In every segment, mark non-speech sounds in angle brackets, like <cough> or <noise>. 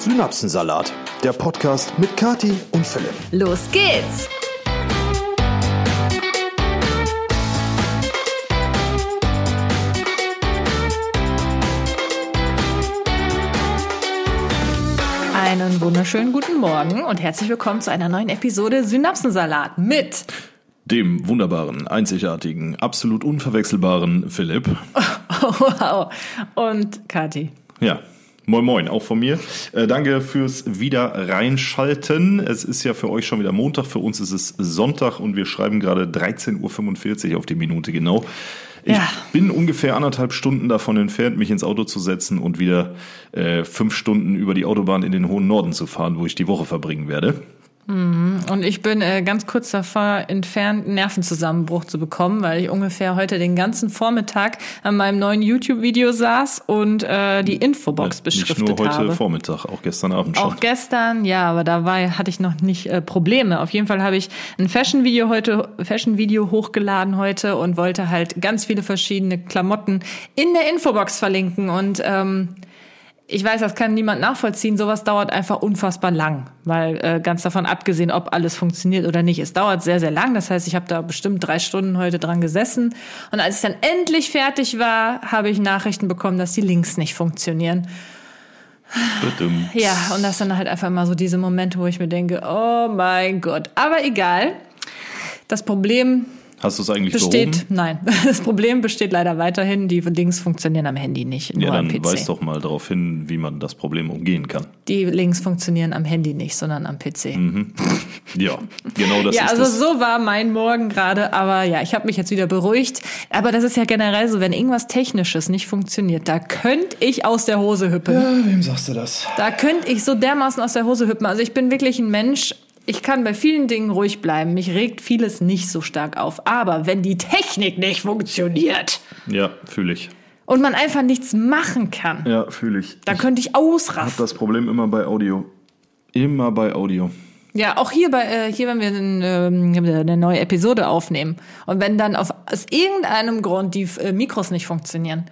Synapsensalat, der Podcast mit Kati und Philipp. Los geht's! Einen wunderschönen guten Morgen und herzlich willkommen zu einer neuen Episode Synapsensalat mit dem wunderbaren, einzigartigen, absolut unverwechselbaren Philipp. <laughs> Oh, wow. Und Kati. Ja, Moin Moin, auch von mir. Äh, danke fürs wieder reinschalten. Es ist ja für euch schon wieder Montag, für uns ist es Sonntag und wir schreiben gerade 13.45 Uhr auf die Minute genau. Ich ja. bin ungefähr anderthalb Stunden davon entfernt, mich ins Auto zu setzen und wieder äh, fünf Stunden über die Autobahn in den hohen Norden zu fahren, wo ich die Woche verbringen werde. Mhm. Und ich bin äh, ganz kurz davor entfernt, einen Nervenzusammenbruch zu bekommen, weil ich ungefähr heute den ganzen Vormittag an meinem neuen YouTube-Video saß und äh, die Infobox ja, beschriftet habe. Nicht nur heute habe. Vormittag, auch gestern Abend schon. Auch gestern, ja, aber da war, hatte ich noch nicht äh, Probleme. Auf jeden Fall habe ich ein Fashion-Video heute, Fashion-Video hochgeladen heute und wollte halt ganz viele verschiedene Klamotten in der Infobox verlinken und ähm, ich weiß, das kann niemand nachvollziehen. Sowas dauert einfach unfassbar lang, weil äh, ganz davon abgesehen, ob alles funktioniert oder nicht, es dauert sehr, sehr lang. Das heißt, ich habe da bestimmt drei Stunden heute dran gesessen. Und als ich dann endlich fertig war, habe ich Nachrichten bekommen, dass die Links nicht funktionieren. Ja, und das sind halt einfach immer so diese Momente, wo ich mir denke, oh mein Gott. Aber egal. Das Problem Hast du es eigentlich besteht, behoben? Nein, <laughs> das Problem besteht leider weiterhin. Die Links funktionieren am Handy nicht, nur ja, dann am PC. weist doch mal darauf hin, wie man das Problem umgehen kann. Die Links funktionieren am Handy nicht, sondern am PC. Mhm. <laughs> Ja, genau das ja, ist also das. so war mein Morgen gerade, aber ja, ich habe mich jetzt wieder beruhigt. Aber das ist ja generell so, wenn irgendwas Technisches nicht funktioniert, da könnte ich aus der Hose hüppen. Ja, wem sagst du das? Da könnte ich so dermaßen aus der Hose hüppen. Also ich bin wirklich ein Mensch, ich kann bei vielen Dingen ruhig bleiben. Mich regt vieles nicht so stark auf. Aber wenn die Technik nicht funktioniert. Ja, fühle ich. Und man einfach nichts machen kann. Ja, fühle ich. Da könnte ich ausrasten. Ich habe das Problem immer bei Audio. Immer bei Audio. Ja, auch hier bei äh, hier, wenn wir eine, äh, eine neue Episode aufnehmen und wenn dann auf, aus irgendeinem Grund die äh, Mikros nicht funktionieren,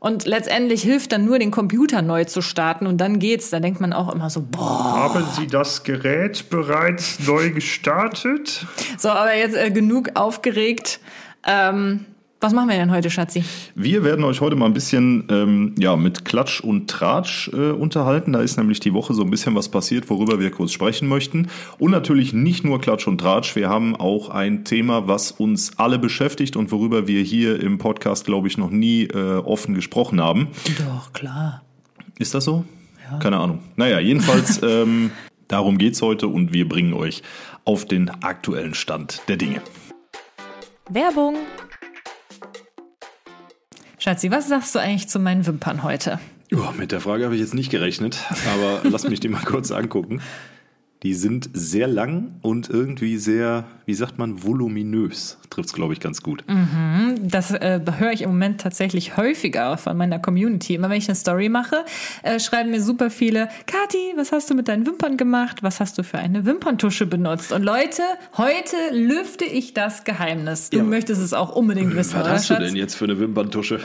und letztendlich hilft dann nur, den Computer neu zu starten und dann geht's. Da denkt man auch immer so, boah. Haben Sie das Gerät bereits neu gestartet? So, aber jetzt äh, genug aufgeregt. Ähm, was machen wir denn heute, Schatzi? Wir werden euch heute mal ein bisschen ähm, ja, mit Klatsch und Tratsch äh, unterhalten. Da ist nämlich die Woche so ein bisschen was passiert, worüber wir kurz sprechen möchten. Und natürlich nicht nur Klatsch und Tratsch. Wir haben auch ein Thema, was uns alle beschäftigt und worüber wir hier im Podcast, glaube ich, noch nie äh, offen gesprochen haben. Doch, klar. Ist das so? Ja. Keine Ahnung. Naja, jedenfalls <laughs> ähm, darum geht's heute und wir bringen euch auf den aktuellen Stand der Dinge. Werbung Schatzi, was sagst du eigentlich zu meinen Wimpern heute? Oh, mit der Frage habe ich jetzt nicht gerechnet, aber lass mich die mal kurz angucken. Die sind sehr lang und irgendwie sehr, wie sagt man, voluminös. Trifft es, glaube ich, ganz gut. Mhm, das äh, höre ich im Moment tatsächlich häufiger von meiner Community. Immer wenn ich eine Story mache, äh, schreiben mir super viele, Kati, was hast du mit deinen Wimpern gemacht? Was hast du für eine Wimperntusche benutzt? Und Leute, heute lüfte ich das Geheimnis. Du ja. möchtest es auch unbedingt wissen, Was oder, hast Schatz? du denn jetzt für eine Wimperntusche?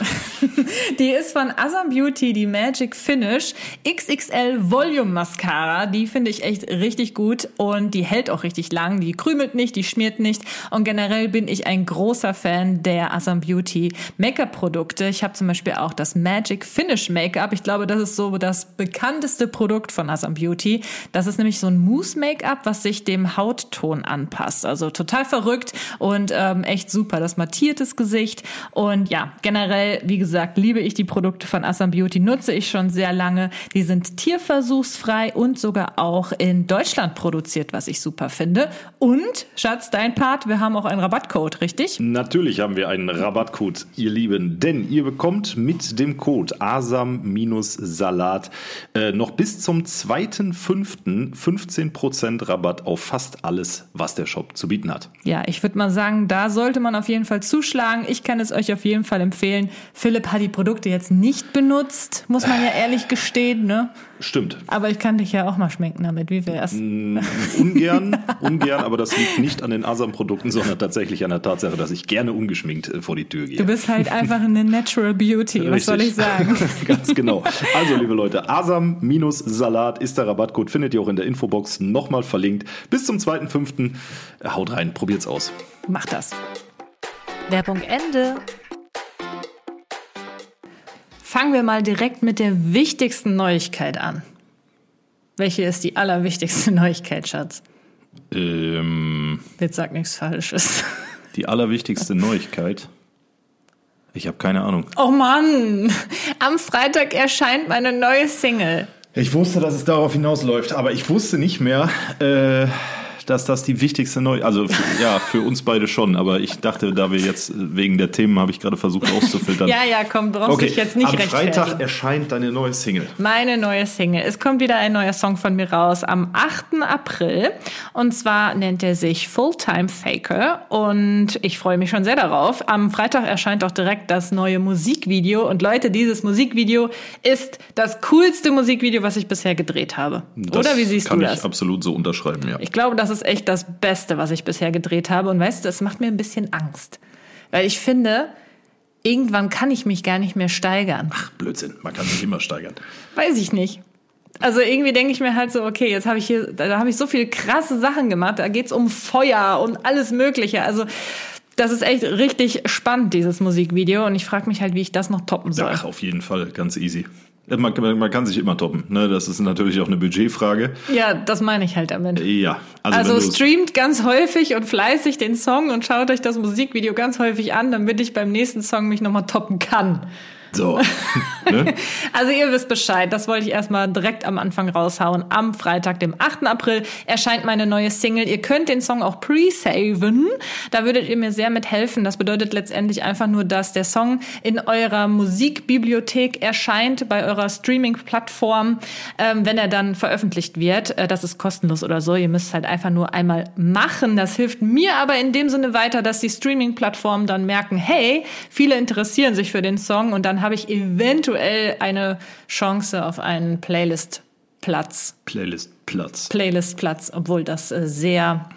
<laughs> die ist von Asam Beauty, die Magic Finish XXL Volume Mascara. Die finde ich echt richtig richtig gut und die hält auch richtig lang. Die krümelt nicht, die schmiert nicht. Und generell bin ich ein großer Fan der Asam Beauty Make-up-Produkte. Ich habe zum Beispiel auch das Magic Finish Make-up. Ich glaube, das ist so das bekannteste Produkt von Asam Beauty. Das ist nämlich so ein Mousse-Make-up, was sich dem Hautton anpasst. Also total verrückt und ähm, echt super. Das mattiertes Gesicht. Und ja, generell, wie gesagt, liebe ich die Produkte von Asam Beauty, nutze ich schon sehr lange. Die sind tierversuchsfrei und sogar auch in Deutschland Deutschland produziert, was ich super finde. Und, Schatz, dein Part, wir haben auch einen Rabattcode, richtig? Natürlich haben wir einen Rabattcode, ihr Lieben, denn ihr bekommt mit dem Code ASAM-Salat äh, noch bis zum 2.5. 15% Rabatt auf fast alles, was der Shop zu bieten hat. Ja, ich würde mal sagen, da sollte man auf jeden Fall zuschlagen. Ich kann es euch auf jeden Fall empfehlen. Philipp hat die Produkte jetzt nicht benutzt, muss man ja ehrlich gestehen, ne? Stimmt. Aber ich kann dich ja auch mal schminken damit. Wie wär's? Mm, ungern, ungern, aber das liegt nicht an den Asam-Produkten, sondern tatsächlich an der Tatsache, dass ich gerne ungeschminkt äh, vor die Tür gehe. Du bist halt einfach eine Natural Beauty. Was soll ich sagen? <laughs> Ganz genau. Also, liebe Leute, Asam-Salat ist der Rabattcode, findet ihr auch in der Infobox nochmal verlinkt. Bis zum 2.5. Haut rein, probiert's aus. Mach das. Werbung Ende. Fangen wir mal direkt mit der wichtigsten Neuigkeit an. Welche ist die allerwichtigste <laughs> Neuigkeit, Schatz? Ähm, Jetzt sag nichts Falsches. die allerwichtigste Neuigkeit. Ich habe keine Ahnung. Oh Mann! Am Freitag erscheint meine neue Single. Ich wusste, dass es darauf hinausläuft, aber ich wusste nicht mehr, äh, dass das die wichtigste Neu... Also für, ja, für uns beide schon, aber ich dachte, da wir jetzt wegen der Themen habe ich gerade versucht auszufiltern. <laughs> Ja, ja, komm, brauchst okay, dich jetzt nicht am. Freitag erscheint deine neue Single. Meine neue Single. Es kommt wieder ein neuer Song von mir raus am 8. April. Und zwar nennt er sich Fulltime Faker. Und ich freue mich schon sehr darauf. Am Freitag erscheint auch direkt das neue Musikvideo. Und Leute, dieses Musikvideo ist das coolste Musikvideo, was ich bisher gedreht habe. Das Oder wie siehst kann du ich das? absolut so unterschreiben, ja. Ich glaube, das ist echt das Beste, was ich bisher gedreht habe. Und weißt du, es macht mir ein bisschen Angst. Weil ich finde, irgendwann kann ich mich gar nicht mehr steigern. Blödsinn, man kann sich immer steigern. Weiß ich nicht. Also irgendwie denke ich mir halt so, okay, jetzt habe ich hier, da habe ich so viele krasse Sachen gemacht. Da geht's um Feuer und alles Mögliche. Also das ist echt richtig spannend, dieses Musikvideo. Und ich frage mich halt, wie ich das noch toppen soll. Ach, auf jeden Fall, ganz easy. Man, man, man kann sich immer toppen. Ne? Das ist natürlich auch eine Budgetfrage. Ja, das meine ich halt damit. Ja, also, Also streamt ganz häufig und fleißig den Song und schaut euch das Musikvideo ganz häufig an, damit ich beim nächsten Song mich nochmal toppen kann. So. <laughs> ne? Also ihr wisst Bescheid, das wollte ich erstmal direkt am Anfang raushauen. Am Freitag, dem 8. April, erscheint meine neue Single. Ihr könnt den Song auch pre-saven. Da würdet ihr mir sehr mithelfen. Das bedeutet letztendlich einfach nur, dass der Song in eurer Musikbibliothek erscheint, bei eurer Streaming-Plattform, ähm, wenn er dann veröffentlicht wird. Äh, das ist kostenlos oder so. Ihr müsst halt einfach nur einmal machen. Das hilft mir aber in dem Sinne weiter, dass die Streaming-Plattformen dann merken, hey, viele interessieren sich für den Song und dann habe ich eventuell eine Chance auf einen Playlist-Platz. Playlist Platz. Playlist-Platz, obwohl das äh, sehr,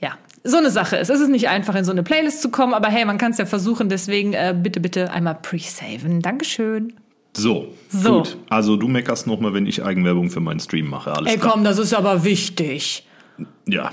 ja, so eine Sache ist. Es ist nicht einfach, in so eine Playlist zu kommen, aber hey, man kann es ja versuchen. Deswegen äh, bitte, bitte einmal pre-saven. Dankeschön. So, So. gut. Also du meckerst nochmal, wenn ich Eigenwerbung für meinen Stream mache. Alles Ey, klar. komm, das ist aber wichtig. Ja.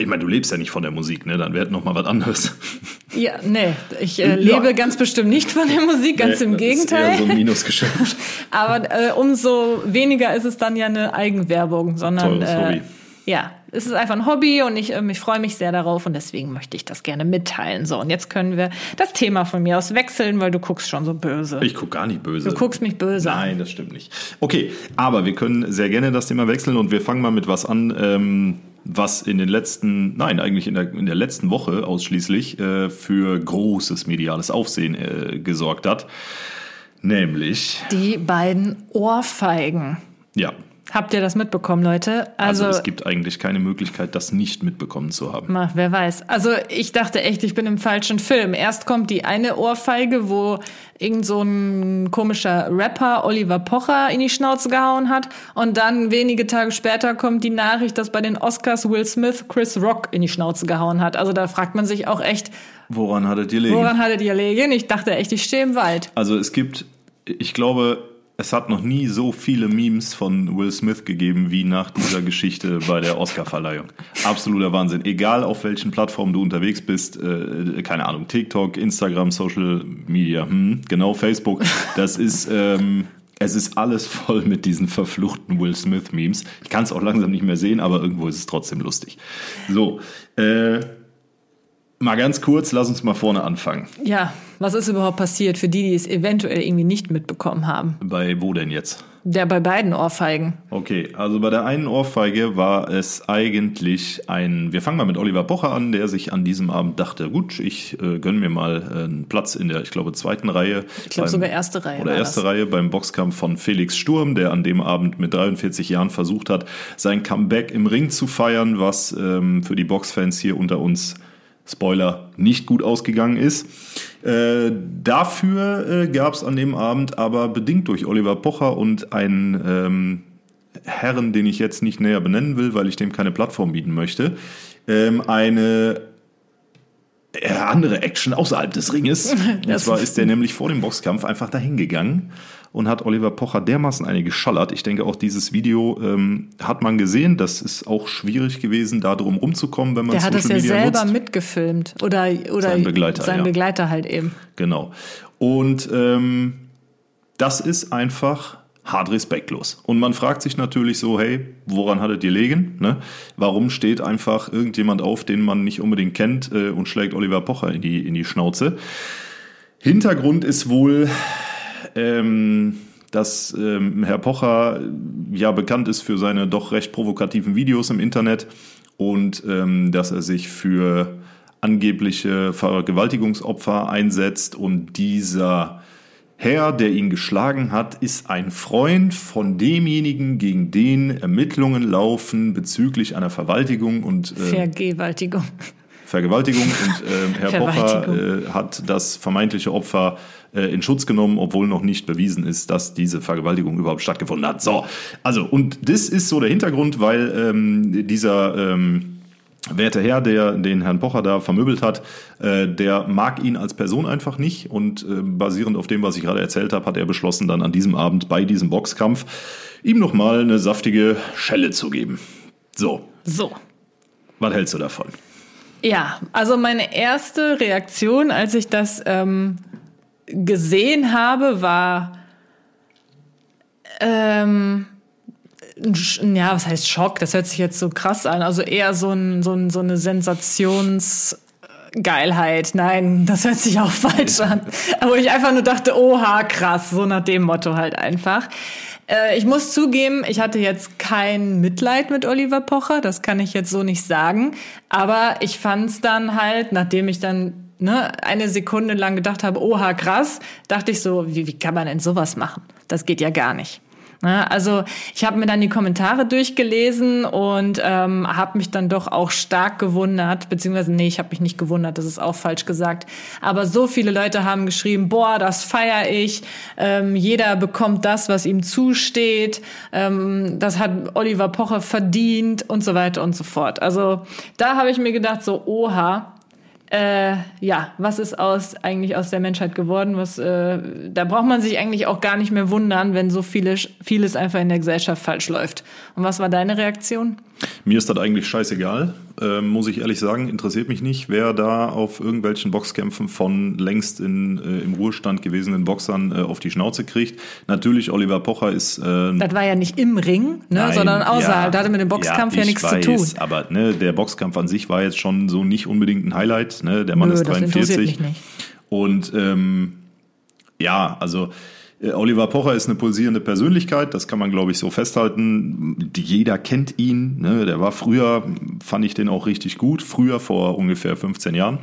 Ich meine, du lebst ja nicht von der Musik, ne? Dann wäre nochmal was anderes. <laughs> Ja, nee, ich äh, Ja. lebe ganz bestimmt nicht von der Musik, ganz Nee, im das Ist eher Gegenteil. so ein <laughs> Minusgeschäft. Aber äh, umso weniger ist es dann ja eine Eigenwerbung, sondern Teures äh, Hobby. ja, es ist einfach ein Hobby und ich, ähm, ich freue mich sehr darauf und deswegen möchte ich das gerne mitteilen. So, und jetzt können wir das Thema von mir aus wechseln, weil du guckst schon so böse. Ich guck gar nicht böse. du guckst mich böse. Nein, das stimmt nicht. Okay, aber wir können sehr gerne das Thema wechseln und wir fangen mal mit was an, ähm, was in den letzten, nein, eigentlich in der, in der letzten Woche ausschließlich äh, für großes mediales Aufsehen äh, gesorgt hat. Nämlich, Die beiden Ohrfeigen. ja, Habt ihr das mitbekommen, Leute? also, Also, es gibt eigentlich keine Möglichkeit, das nicht mitbekommen zu haben. Ach, wer weiß. Also ich dachte echt, ich bin im falschen Film. Erst kommt die eine Ohrfeige, wo irgend so ein komischer Rapper Oliver Pocher in die Schnauze gehauen hat. Und dann wenige Tage später kommt die Nachricht, dass bei den Oscars Will Smith Chris Rock in die Schnauze gehauen hat. Also da fragt man sich auch echt, Woran hattet ihr liegen? woran hattet ihr Legen? Ich dachte echt, ich stehe im Wald. Also es gibt, ich glaube, es hat noch nie so viele Memes von Will Smith gegeben wie nach dieser Geschichte bei der Oscarverleihung. Absoluter Wahnsinn. Egal auf welchen Plattformen du unterwegs bist, äh, keine Ahnung, TikTok, Instagram, Social Media, hm, genau, Facebook, das ist, ähm, es ist alles voll mit diesen verfluchten Will Smith Memes. Ich kann es auch langsam nicht mehr sehen, aber irgendwo ist es trotzdem lustig. So, äh, mal ganz kurz, lass uns mal vorne anfangen. Ja, was ist überhaupt passiert für die, die es eventuell irgendwie nicht mitbekommen haben? Bei wo denn jetzt? Der bei beiden Ohrfeigen. Okay, also bei der einen Ohrfeige war es eigentlich ein, wir fangen mal mit Oliver Pocher an, der sich an diesem Abend dachte, gut, ich äh, gönne mir mal äh, einen Platz in der, ich glaube, zweiten Reihe. Ich glaube sogar erste Reihe. Oder erste das. Reihe beim Boxkampf von Felix Sturm, der an dem Abend mit 43 Jahren versucht hat, sein Comeback im Ring zu feiern, was ähm, für die Boxfans hier unter uns Spoiler, nicht gut ausgegangen ist. Äh, dafür äh, gab es an dem Abend aber bedingt durch Oliver Pocher und ein, ähm, Herren, den ich jetzt nicht näher benennen will, weil ich dem keine Plattform bieten möchte, ähm, eine äh, andere Action außerhalb des Ringes. <laughs> Und zwar ist der nämlich vor dem Boxkampf einfach dahin gegangen und hat Oliver Pocher dermaßen eine geschallert. Ich denke, auch dieses Video ähm, hat man gesehen. Das ist auch schwierig gewesen, da drum rumzukommen, wenn man Der hat Social das ja Media selber nutzt. mitgefilmt. Oder, oder Sein Begleiter, sein ja. Begleiter halt eben. Genau. Und ähm, das ist einfach hart respektlos. Und man fragt sich natürlich so, hey, woran hattet ihr legen? Ne? Warum steht einfach irgendjemand auf, den man nicht unbedingt kennt äh, und schlägt Oliver Pocher in die, in die Schnauze? Hintergrund ist wohl, ähm, dass ähm, Herr Pocher ja bekannt ist für seine doch recht provokativen Videos im Internet und ähm, dass er sich für angebliche Vergewaltigungsopfer einsetzt und dieser Herr, der ihn geschlagen hat, ist ein Freund von demjenigen, gegen den Ermittlungen laufen bezüglich einer Vergewaltigung und äh, Vergewaltigung. Vergewaltigung und ähm, Herr <laughs> Pocher Vergewaltigung. äh, hat das vermeintliche Opfer äh, in Schutz genommen, obwohl noch nicht bewiesen ist, dass diese Vergewaltigung überhaupt stattgefunden hat. So, also und das ist so der Hintergrund, weil ähm, dieser ähm, werte Herr, der den Herrn Pocher da vermöbelt hat, äh, der mag ihn als Person einfach nicht und äh, basierend auf dem, was ich gerade erzählt habe, hat er beschlossen, dann an diesem Abend bei diesem Boxkampf ihm nochmal eine saftige Schelle zu geben. So, So. was hältst du davon? Ja, also meine erste Reaktion, als ich das ähm, gesehen habe, war ähm, ja, was heißt Schock? Das hört sich jetzt so krass an. Also eher so, ein, so, ein, so eine Sensationsgeilheit. Nein, das hört sich auch falsch an. Aber ich einfach nur dachte, oha, krass, so nach dem Motto halt einfach. Äh, Ich muss zugeben, ich hatte jetzt kein Mitleid mit Oliver Pocher, das kann ich jetzt so nicht sagen. Aber ich fand es dann halt, nachdem ich dann ne, eine Sekunde lang gedacht habe, oha, krass, dachte ich so, wie, wie kann man denn sowas machen? Das geht ja gar nicht. Ne, Also ich habe mir dann die Kommentare durchgelesen und ähm, habe mich dann doch auch stark gewundert, beziehungsweise nee, ich habe mich nicht gewundert, das ist auch falsch gesagt. Aber so viele Leute haben geschrieben, boah, das feier ich. Ähm, jeder bekommt das, was ihm zusteht. Ähm, das hat Oliver Pocher verdient und so weiter und so fort. Also da habe ich mir gedacht, so oha, äh, ja, was ist aus eigentlich aus der Menschheit geworden? Was, äh, da braucht man sich eigentlich auch gar nicht mehr wundern, wenn so viele, vieles einfach in der Gesellschaft falsch läuft. Und was war deine Reaktion? Mir ist das eigentlich scheißegal, ähm, muss ich ehrlich sagen. Interessiert mich nicht, wer da auf irgendwelchen Boxkämpfen von längst in, äh, im Ruhestand gewesenen Boxern äh, auf die Schnauze kriegt. Natürlich, Oliver Pocher ist. Äh, Das war ja nicht im Ring, ne, Nein, sondern außerhalb. ja, da hatte mit dem Boxkampf ja, ich nichts weiß, zu tun. Aber ne, der Boxkampf an sich war jetzt schon so nicht unbedingt ein Highlight. Ne? Der Mann Nö, ist das interessiert 43. mich nicht. Und ähm, ja, also äh, Oliver Pocher ist eine pulsierende Persönlichkeit, das kann man, glaube ich, so festhalten. Jeder kennt ihn. Ne? Der war früher, fand ich den auch richtig gut, früher vor ungefähr 15 Jahren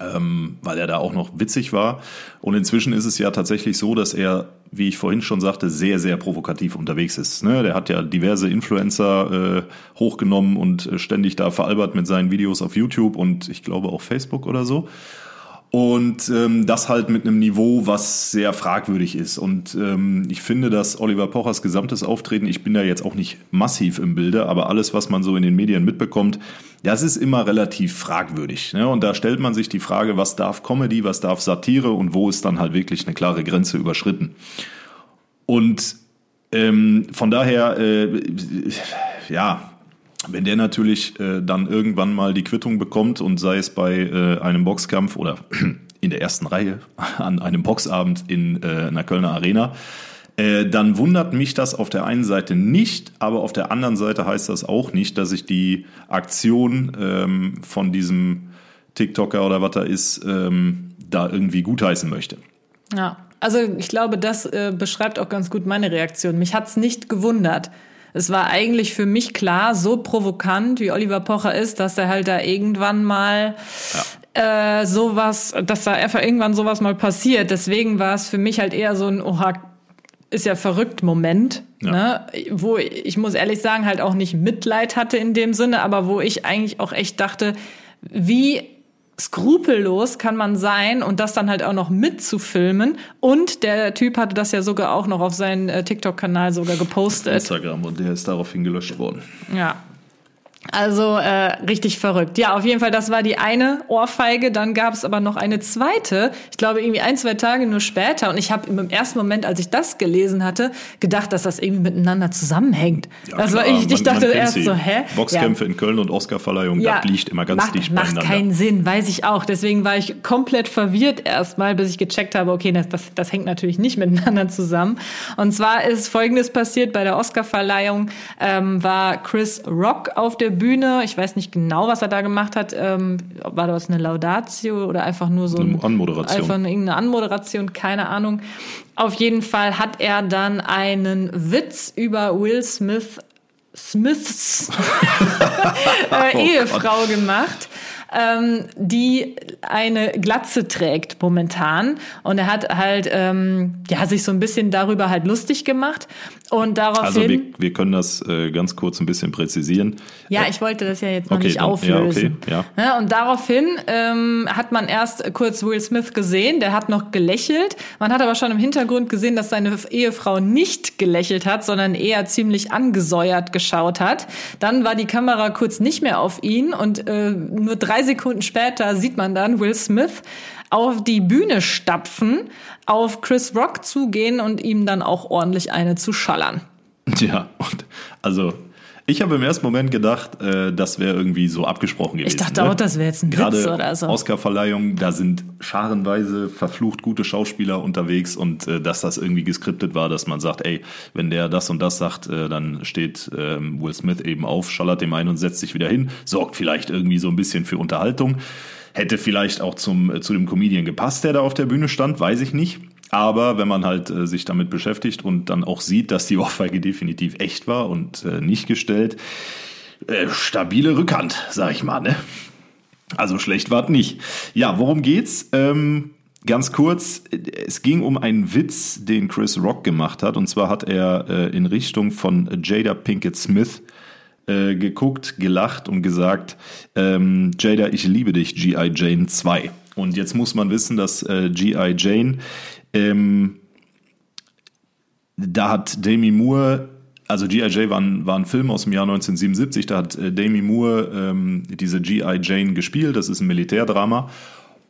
ähm, weil er da auch noch witzig war. Und inzwischen ist es ja tatsächlich so, dass er, wie ich vorhin schon sagte, sehr, sehr provokativ unterwegs ist. Ne? Der hat ja diverse Influencer äh, hochgenommen und äh, ständig da veralbert mit seinen Videos auf YouTube und ich glaube auch Facebook oder so. Und ähm, das halt mit einem Niveau, was sehr fragwürdig ist. Und ähm, ich finde, dass Oliver Pochers gesamtes Auftreten, ich bin da jetzt auch nicht massiv im Bilde, aber alles, was man so in den Medien mitbekommt, das ist immer relativ fragwürdig. Ne? Und da stellt man sich die Frage, was darf Comedy, was darf Satire und wo ist dann halt wirklich eine klare Grenze überschritten. Und ähm, von daher, äh, ja, wenn der natürlich äh, dann irgendwann mal die Quittung bekommt und sei es bei äh, einem Boxkampf oder <clears throat> in der ersten Reihe <laughs> an einem Boxabend in äh, einer Kölner Arena, äh, dann wundert mich das auf der einen Seite nicht, aber auf der anderen Seite heißt das auch nicht, dass ich die Aktion ähm, von diesem TikToker oder was da ist, ähm, da irgendwie gutheißen möchte. Ja, also ich glaube, das äh, beschreibt auch ganz gut meine Reaktion. Mich hat's nicht gewundert. Es war eigentlich für mich klar, so provokant wie Oliver Pocher ist, dass er halt da irgendwann mal äh, sowas, dass da einfach irgendwann sowas mal passiert. Deswegen war es für mich halt eher so ein Oha, ist ja verrückt Moment, Ja. ne? wo ich muss ehrlich sagen halt auch nicht Mitleid hatte in dem Sinne, aber wo ich eigentlich auch echt dachte, wie skrupellos kann man sein und das dann halt auch noch mitzufilmen. Und der Typ hatte das ja sogar auch noch auf seinen äh, TikTok-Kanal sogar gepostet. Instagram und der ist daraufhin gelöscht worden. Ja. Also äh, richtig verrückt. Ja, auf jeden Fall, das war die eine Ohrfeige. Dann gab es aber noch eine zweite. Ich glaube, irgendwie ein, zwei Tage nur später. Und ich habe im ersten Moment, als ich das gelesen hatte, gedacht, dass das irgendwie miteinander zusammenhängt. Ja, also klar, ich, ich man- dachte man erst sie. so, hä? Boxkämpfe in Köln und Oscarverleihung, Ja, das liegt immer ganz macht, dicht macht beieinander. keinen Sinn, weiß ich auch. Deswegen war ich komplett verwirrt erstmal, bis ich gecheckt habe, okay, das, das, das hängt natürlich nicht <laughs> miteinander zusammen. Und zwar ist Folgendes passiert bei der Oscarverleihung, ähm, war Chris Rock auf der Bühne. Ich weiß nicht genau, was er da gemacht hat. Ähm, war das eine Laudatio oder einfach nur so ein, Eine Anmoderation. Einfach eine, irgendeine Anmoderation, keine Ahnung. Auf jeden Fall hat er dann einen Witz über Will Smith Smiths <laughs> äh, Oh Ehefrau gemacht, ähm, die eine Glatze trägt momentan. Und er hat halt ähm, ja sich so ein bisschen darüber halt lustig gemacht. Und daraufhin. Also wir, wir können das äh, ganz kurz ein bisschen präzisieren. Ja, ich wollte das ja jetzt noch Okay, nicht dann- ja, auflösen. okay, ja. Ja, und daraufhin ähm, hat man erst kurz Will Smith gesehen, der hat noch gelächelt. Man hat aber schon im Hintergrund gesehen, dass seine Ehefrau nicht gelächelt hat, sondern eher ziemlich angesäuert geschaut hat. Dann war die Kamera kurz nicht mehr auf ihn und äh, nur drei Sekunden später sieht man dann Will Smith auf die Bühne stapfen, auf Chris Rock zugehen und ihm dann auch ordentlich eine zu schallern. Ja, und also ich habe im ersten Moment gedacht, äh, das wäre irgendwie so abgesprochen gewesen. Ich dachte ne? auch, das wäre jetzt ein Gerade Witz oder so. Oscarverleihung, da sind scharenweise verflucht gute Schauspieler unterwegs und äh, dass das irgendwie geskriptet war, dass man sagt, ey, wenn der das und das sagt, äh, dann steht ähm, Will Smith eben auf, schallert dem ein und setzt sich wieder hin, sorgt vielleicht irgendwie so ein bisschen für Unterhaltung. Hätte vielleicht auch zum, äh, zu dem Comedian gepasst, der da auf der Bühne stand, weiß ich nicht. Aber wenn man halt äh, sich damit beschäftigt und dann auch sieht, dass die Ohrfeige definitiv echt war und äh, nicht gestellt, äh, stabile Rückhand, sag ich mal, ne? Also schlecht war es nicht. Ja, worum geht's? Ähm, ganz kurz, es ging um einen Witz, den Chris Rock gemacht hat. Und zwar hat er äh, in Richtung von Jada Pinkett Smith äh, geguckt, gelacht und gesagt, ähm, Jada, ich liebe dich, G.I. Jane 2. Und jetzt muss man wissen, dass äh, G.I. Jane, ähm, da hat Demi Moore, also G.I. Jane war ein, war ein Film aus dem Jahr 1977, da hat äh, Demi Moore ähm, diese G.I. Jane gespielt, das ist ein Militärdrama.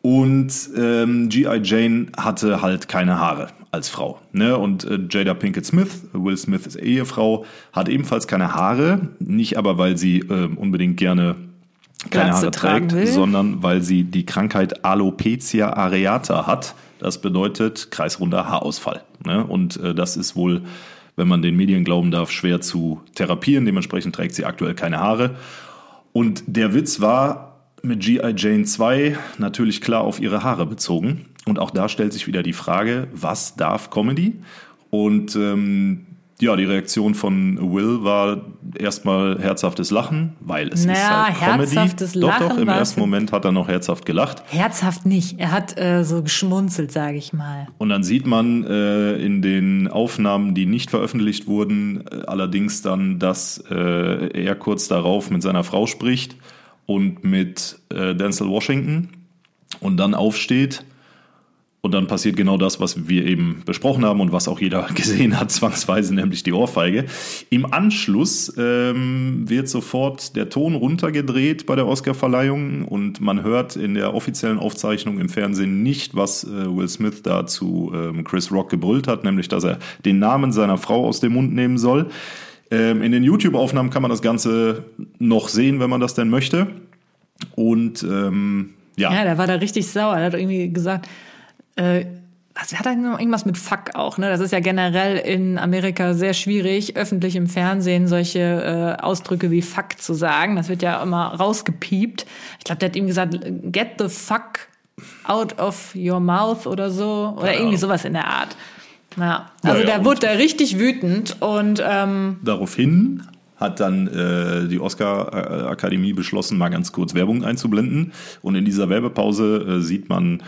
Und ähm, G.I. Jane hatte halt keine Haare als Frau. Ne? Und äh, Jada Pinkett Smith, Will Smiths Ehefrau, hat ebenfalls keine Haare. Nicht aber, weil sie ähm, unbedingt gerne keine Haare trägt, will. sondern weil sie die Krankheit Alopecia areata hat. Das bedeutet kreisrunder Haarausfall. Ne? Und äh, das ist wohl, wenn man den Medien glauben darf, schwer zu therapieren. Dementsprechend trägt sie aktuell keine Haare. Und der Witz war mit G.I. Jane 2 natürlich klar auf ihre Haare bezogen. Und auch da stellt sich wieder die Frage, was darf Comedy? Und ähm, ja, die Reaktion von Will war erstmal herzhaftes Lachen, weil es ist Naja, halt Comedy. herzhaftes doch, doch, Lachen im ersten. Moment hat er noch herzhaft gelacht. Herzhaft nicht. Er hat äh, so geschmunzelt, sage ich mal. Und dann sieht man äh, in den Aufnahmen, die nicht veröffentlicht wurden, äh, allerdings dann, dass äh, er kurz darauf mit seiner Frau spricht und mit äh, Denzel Washington und dann aufsteht. Und dann passiert genau das, was wir eben besprochen haben und was auch jeder <laughs> gesehen hat, zwangsweise, nämlich die Ohrfeige. Im Anschluss ähm, wird sofort der Ton runtergedreht bei der Oscarverleihung und man hört in der offiziellen Aufzeichnung im Fernsehen nicht, was äh, Will Smith da zu ähm, Chris Rock gebrüllt hat, nämlich dass er den Namen seiner Frau aus dem Mund nehmen soll. Ähm, in den YouTube-Aufnahmen kann man das Ganze noch sehen, wenn man das denn möchte. Und ähm, ja, Ja, der war da richtig sauer. Er hat irgendwie gesagt, äh, was hat er noch irgendwas mit Fuck auch, ne? Das ist ja generell in Amerika sehr schwierig, öffentlich im Fernsehen solche äh, Ausdrücke wie Fuck zu sagen. Das wird ja immer rausgepiept. Ich glaube, der hat ihm gesagt, get the fuck out of your mouth oder so. Oder Ja. irgendwie sowas in der Art. Ja. Ja, Also ja, der und- wurde da richtig wütend und ähm, Daraufhin hat dann äh, die Oscar-Akademie beschlossen, mal ganz kurz Werbung einzublenden. Und in dieser Werbepause äh, sieht man,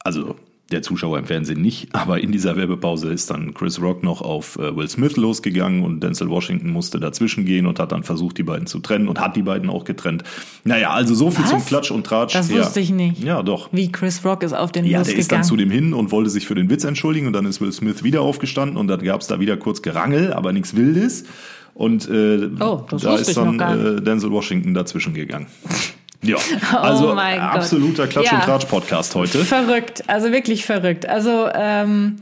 also der Zuschauer im Fernsehen nicht, <laughs> aber in dieser Werbepause ist dann Chris Rock noch auf äh, Will Smith losgegangen und Denzel Washington musste dazwischen gehen und hat dann versucht, die beiden zu trennen und hat die beiden auch getrennt. Naja, also so viel Was? zum Klatsch und Tratsch. Das ja. wusste ich nicht. Ja, doch. Wie Chris Rock ist auf den Ja, der ist dann zu dem hin und wollte sich für den Witz entschuldigen und dann ist Will Smith wieder aufgestanden und dann gab es da wieder kurz Gerangel, aber nichts Wildes. Und äh, Oh, das da wusste ist ich dann äh, Denzel Washington dazwischen gegangen. <laughs> Ja, <laughs> also Oh mein Gott. absoluter Klatsch- Ja. und Tratsch-Podcast heute. Verrückt, also wirklich verrückt. Also ähm,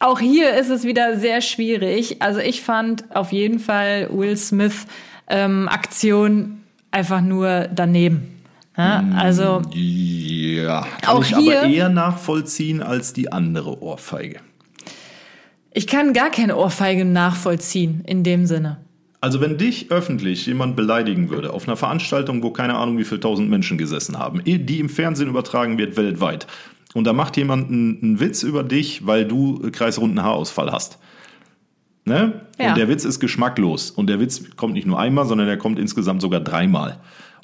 auch hier ist es wieder sehr schwierig. Also ich fand auf jeden Fall Will Smith ähm, Aktion einfach nur daneben. Ja, also Ja, kann Auch ich hier- aber eher nachvollziehen als die andere Ohrfeige. ich kann gar keine Ohrfeige nachvollziehen in dem Sinne. Also wenn dich öffentlich jemand beleidigen würde auf einer Veranstaltung, wo keine Ahnung wie viele tausend Menschen gesessen haben, die im Fernsehen übertragen wird weltweit, und da macht jemand einen, einen Witz über dich, weil du kreisrunden Haarausfall hast. Ne? Ja. Und der Witz ist geschmacklos. Und der Witz kommt nicht nur einmal, sondern der kommt insgesamt sogar dreimal.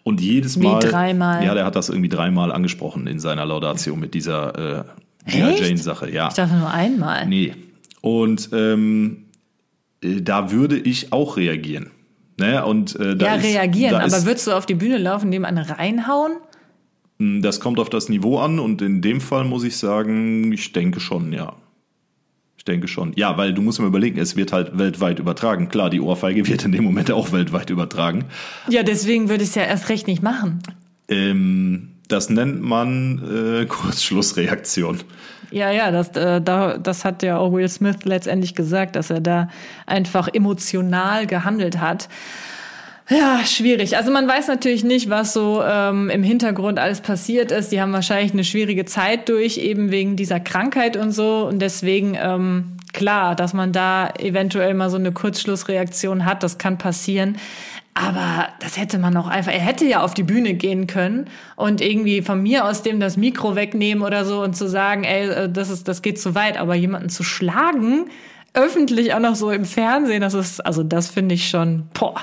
Und jedes Wie Mal. dreimal? Ja, der hat das irgendwie dreimal angesprochen in seiner Laudatio mit dieser äh, G.I. Jane-Sache. Ja. Ich dachte nur einmal. Nee. Und ähm, äh, da würde ich auch reagieren. Ne? Und, äh, da Ja, ist, reagieren, aber ist, würdest du auf die Bühne laufen, dem einen reinhauen? Das kommt auf das Niveau an und in dem Fall muss ich sagen, ich denke schon, ja. Ich denke schon. Ja, weil du musst mir überlegen, es wird halt weltweit übertragen. Klar, die Ohrfeige wird in dem Moment auch weltweit übertragen. Ja, deswegen würde ich es ja erst recht nicht machen. Ähm, das nennt man äh, <laughs> Kurzschlussreaktion. Ja, ja, das, äh, da, das hat ja auch Will Smith letztendlich gesagt, dass er da einfach emotional gehandelt hat. Ja, schwierig. Also man weiß natürlich nicht, was so ähm, im Hintergrund alles passiert ist. Die haben wahrscheinlich eine schwierige Zeit durch, eben wegen dieser Krankheit und so. Und deswegen, ähm, klar, dass man da eventuell mal so eine Kurzschlussreaktion hat, das kann passieren. Aber das hätte man auch einfach, er hätte ja auf die Bühne gehen können und irgendwie von mir aus dem das Mikro wegnehmen oder so und zu sagen, ey, äh, das ist, das geht zu weit. Aber jemanden zu schlagen, öffentlich auch noch so im Fernsehen, das ist, also das finde ich schon, boah,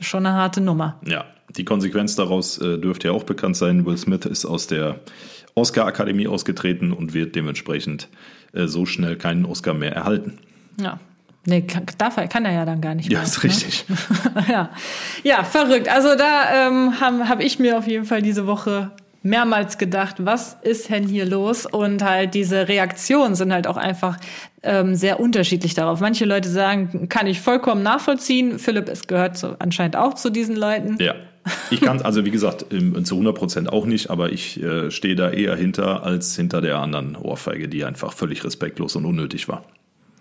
schon eine harte Nummer. Ja, die Konsequenz daraus äh, dürfte ja auch bekannt sein. Will Smith ist aus der Oscar-Akademie ausgetreten und wird dementsprechend so schnell keinen Oscar mehr erhalten. Ja. Nee, kann, darf er, kann er ja dann gar nicht Ja, mehr. ist richtig. Ne? <laughs> ja. ja, verrückt. Also da ähm, habe hab ich mir auf jeden Fall diese Woche mehrmals gedacht, was ist denn hier los? Und halt diese Reaktionen sind halt auch einfach ähm, sehr unterschiedlich darauf. Manche Leute sagen, kann ich vollkommen nachvollziehen. Philipp, es gehört zu, anscheinend auch zu diesen Leuten. Ja. Ich kann, also wie gesagt, zu 100 Prozent auch nicht, aber ich äh, stehe da eher hinter als hinter der anderen Ohrfeige, die einfach völlig respektlos und unnötig war.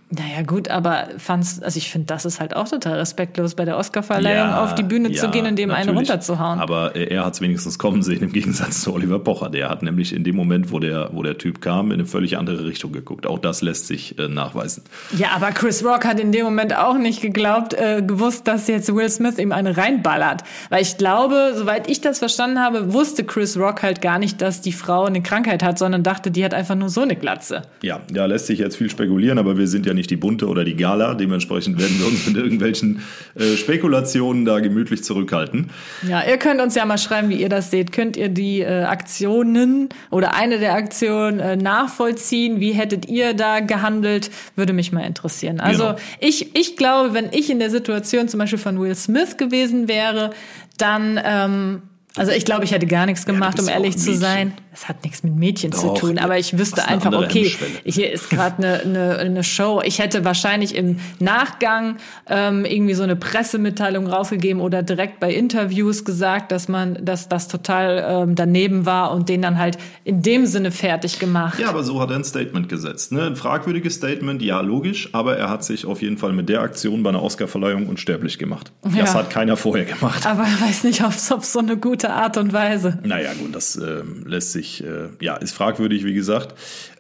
Naja, gut, aber fand's, also ich finde, das ist halt auch total respektlos, bei der Oscarverleihung Ja, auf die Bühne zu ja, gehen und dem einen natürlich. runterzuhauen. Aber er hat es wenigstens kommen sehen, im Gegensatz zu Oliver Pocher. Der hat nämlich in dem Moment, wo der, wo der Typ kam, in eine völlig andere Richtung geguckt. Auch das lässt sich äh, nachweisen. Ja, aber Chris Rock hat in dem Moment auch nicht geglaubt, äh, gewusst, dass jetzt Will Smith ihm eine reinballert. Weil ich glaube, soweit ich das verstanden habe, wusste Chris Rock halt gar nicht, dass die Frau eine Krankheit hat, sondern dachte, die hat einfach nur so eine Glatze. Ja, da lässt sich jetzt viel spekulieren, aber wir sind ja nicht die Bunte oder die Gala. Dementsprechend werden wir uns mit irgendwelchen äh, Spekulationen da gemütlich zurückhalten. Ja, ihr könnt uns ja mal schreiben, wie ihr das seht. Könnt ihr die äh, Aktionen oder eine der Aktionen äh, nachvollziehen? Wie hättet ihr da gehandelt? Würde mich mal interessieren. Also Genau. ich, ich glaube, wenn ich in der Situation zum Beispiel von Will Smith gewesen wäre, dann, ähm, also ich glaube, ich hätte gar nichts gemacht, um ja auch ehrlich zu sein. Es hat nichts mit Mädchen zu Doch, tun, aber ich wüsste einfach, okay, hier ist gerade eine, eine, eine Show. Ich hätte wahrscheinlich im Nachgang ähm, irgendwie so eine Pressemitteilung rausgegeben oder direkt bei Interviews gesagt, dass man, dass das total ähm, daneben war und den dann halt in dem Sinne fertig gemacht. Ja, aber so hat er ein Statement gesetzt. Ne? Ein fragwürdiges Statement, ja, logisch, aber er hat sich auf jeden Fall mit der Aktion bei einer Oscarverleihung unsterblich gemacht. Das Ja. hat keiner vorher gemacht. Aber ich weiß nicht, ob es so eine gute Art und Weise. Naja, gut, das ähm, lässt sich, äh, ja, ist fragwürdig, wie gesagt.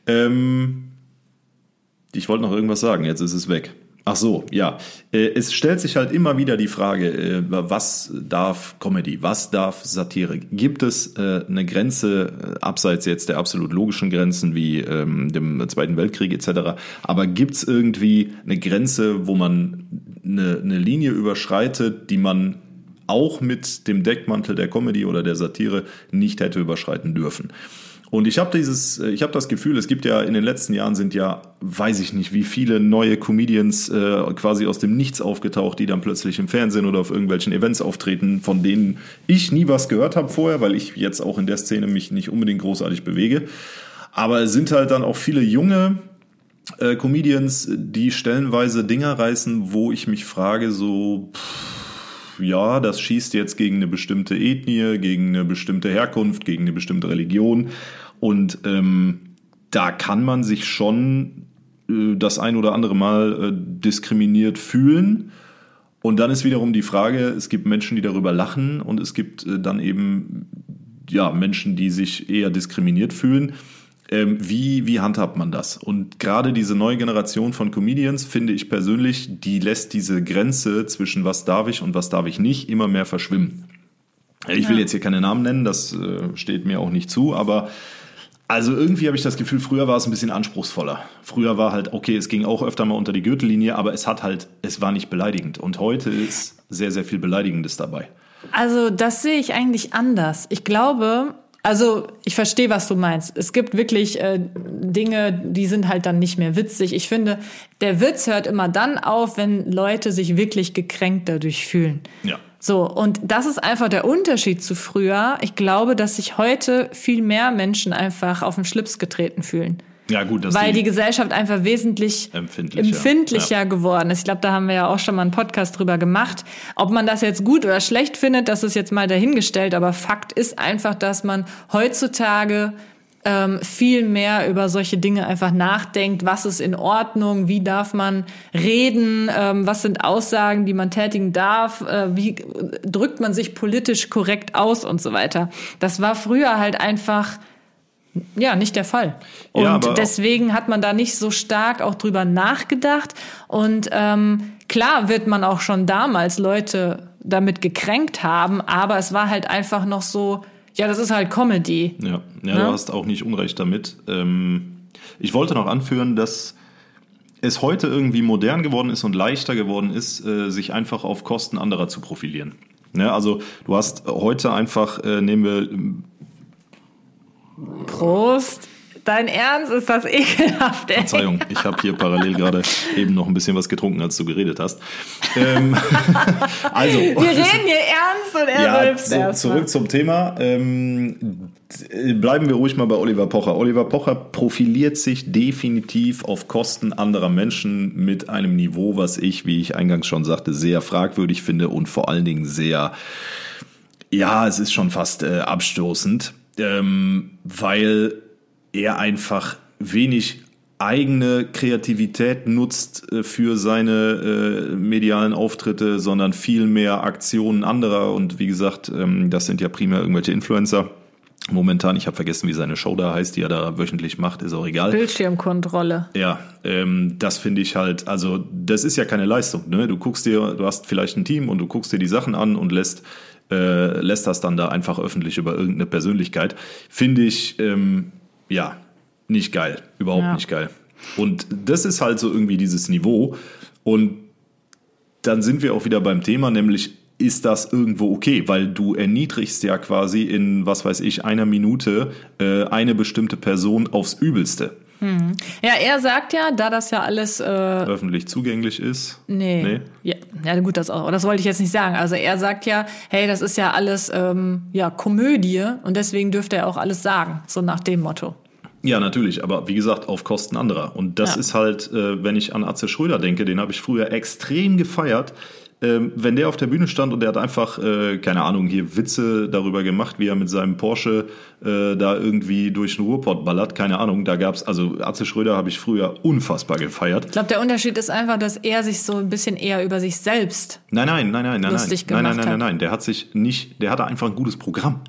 Ähm, ich wollte noch irgendwas sagen, jetzt ist es weg. Ach so, ja. Äh, es stellt sich halt immer wieder die Frage, äh, was darf Comedy, was darf Satire? Gibt es äh, eine Grenze äh, abseits jetzt der absolut logischen Grenzen wie ähm, dem Zweiten Weltkrieg etc., aber gibt es irgendwie eine Grenze, wo man eine Linie überschreitet, die man auch mit dem Deckmantel der Comedy oder der Satire nicht hätte überschreiten dürfen? Und ich habe dieses, äh, ich habe das Gefühl, es gibt ja in den letzten Jahren sind ja, weiß ich nicht, wie viele neue Comedians äh, quasi aus dem Nichts aufgetaucht, die dann plötzlich im Fernsehen oder auf irgendwelchen Events auftreten, von denen ich nie was gehört habe vorher, weil ich jetzt auch in der Szene mich nicht unbedingt großartig bewege. Aber es sind halt dann auch viele junge äh, Comedians, die stellenweise Dinger reißen, wo ich mich frage, so, pff, ja, das schießt jetzt gegen eine bestimmte Ethnie, gegen eine bestimmte Herkunft, gegen eine bestimmte Religion. Und ähm, da kann man sich schon äh, das ein oder andere Mal äh, diskriminiert fühlen. Und dann ist wiederum die Frage, es gibt Menschen, die darüber lachen und es gibt äh, dann eben ja, Menschen, die sich eher diskriminiert fühlen. Ähm, wie, wie handhabt man das? Und gerade diese neue Generation von Comedians, finde ich persönlich, die lässt diese Grenze zwischen was darf ich und was darf ich nicht immer mehr verschwimmen. Ich will jetzt hier keine Namen nennen, das äh, steht mir auch nicht zu, aber also irgendwie habe ich das Gefühl, früher war es ein bisschen anspruchsvoller. Früher war halt, okay, es ging auch öfter mal unter die Gürtellinie, aber es hat halt, es war nicht beleidigend. Und heute ist sehr, sehr viel Beleidigendes dabei. Also das sehe ich eigentlich anders. Ich glaube, also ich verstehe, was du meinst. Es gibt wirklich äh, Dinge, die sind halt dann nicht mehr witzig. Ich finde, der Witz hört immer dann auf, wenn Leute sich wirklich gekränkt dadurch fühlen. Ja. So, und das ist einfach der Unterschied zu früher. Ich glaube, dass sich heute viel mehr Menschen einfach auf den Schlips getreten fühlen. Ja, gut, dass Weil die Gesellschaft einfach wesentlich Empfindlicher. empfindlicher geworden ist. Ich glaube, da haben wir ja auch schon mal einen Podcast drüber gemacht. Ob man das jetzt gut oder schlecht findet, das ist jetzt mal dahingestellt. Aber Fakt ist einfach, dass man heutzutage ähm, viel mehr über solche Dinge einfach nachdenkt. Was ist in Ordnung? Wie darf man reden? Ähm, was sind Aussagen, die man tätigen darf? Äh, wie drückt man sich politisch korrekt aus und so weiter? Das war früher halt einfach ja, nicht der Fall. Und Ja, deswegen hat man da nicht so stark auch drüber nachgedacht. Und ähm, klar wird man auch schon damals Leute damit gekränkt haben, aber es war halt einfach noch so, ja, das ist halt Comedy. Ja, ja Ne? du hast auch nicht Unrecht damit. Ähm, ich wollte noch anführen, dass es heute irgendwie modern geworden ist und leichter geworden ist, äh, sich einfach auf Kosten anderer zu profilieren. Ne, also du hast heute einfach, äh, nehmen wir Prost. Dein Ernst ist das ekelhaft, ey. Verzeihung, ich habe hier parallel gerade eben noch ein bisschen was getrunken, als du geredet hast. Ähm, <laughs> also, Wir reden hier ernst und er ja, so, zurück zum Thema. Ähm, bleiben wir ruhig mal bei Oliver Pocher. Oliver Pocher profiliert sich definitiv auf Kosten anderer Menschen mit einem Niveau, was ich, wie ich eingangs schon sagte, sehr fragwürdig finde und vor allen Dingen sehr, ja, es ist schon fast äh, abstoßend, ähm, weil er einfach wenig eigene Kreativität nutzt äh, für seine äh, medialen Auftritte, sondern viel mehr Aktionen anderer. Und wie gesagt, ähm, das sind ja primär irgendwelche Influencer. Momentan, ich habe vergessen, wie seine Show da heißt, die er da wöchentlich macht, ist auch egal. Bildschirmkontrolle. Ja, ähm, das finde ich halt, also das ist ja keine Leistung. Ne? Du guckst dir, du hast vielleicht ein Team und du guckst dir die Sachen an und lässt, äh, lässt das dann da einfach öffentlich über irgendeine Persönlichkeit. Finde ich, ähm, ja, nicht geil. Überhaupt Ja. nicht geil. Und das ist halt so irgendwie dieses Niveau. Und dann sind wir auch wieder beim Thema, nämlich ist das irgendwo okay, weil du erniedrigst ja quasi in, was weiß ich, einer Minute äh, eine bestimmte Person aufs Übelste. Ja, er sagt ja, da das ja alles äh, öffentlich zugänglich ist. Nee. Nee? Ja, ja, gut, das auch. Das wollte ich jetzt nicht sagen. Also er sagt ja, hey, das ist ja alles ähm, ja Komödie und deswegen dürfte er auch alles sagen, so nach dem Motto. Ja, natürlich, aber wie gesagt, auf Kosten anderer. Und das Ja. ist halt, äh, wenn ich an Atze Schröder denke, den habe ich früher extrem gefeiert. Ähm, wenn der auf der Bühne stand und der hat einfach, äh, keine Ahnung, hier Witze darüber gemacht, wie er mit seinem Porsche äh, da irgendwie durch den Ruhrpott ballert, keine Ahnung, da gab's, also Atze Schröder habe ich früher unfassbar gefeiert. Ich glaube, der Unterschied ist einfach, dass er sich so ein bisschen eher über sich selbst. Nein, nein, nein, nein, nein, nein, nein, nein, nein, hat. nein, der hat sich nicht, der hatte einfach ein gutes Programm.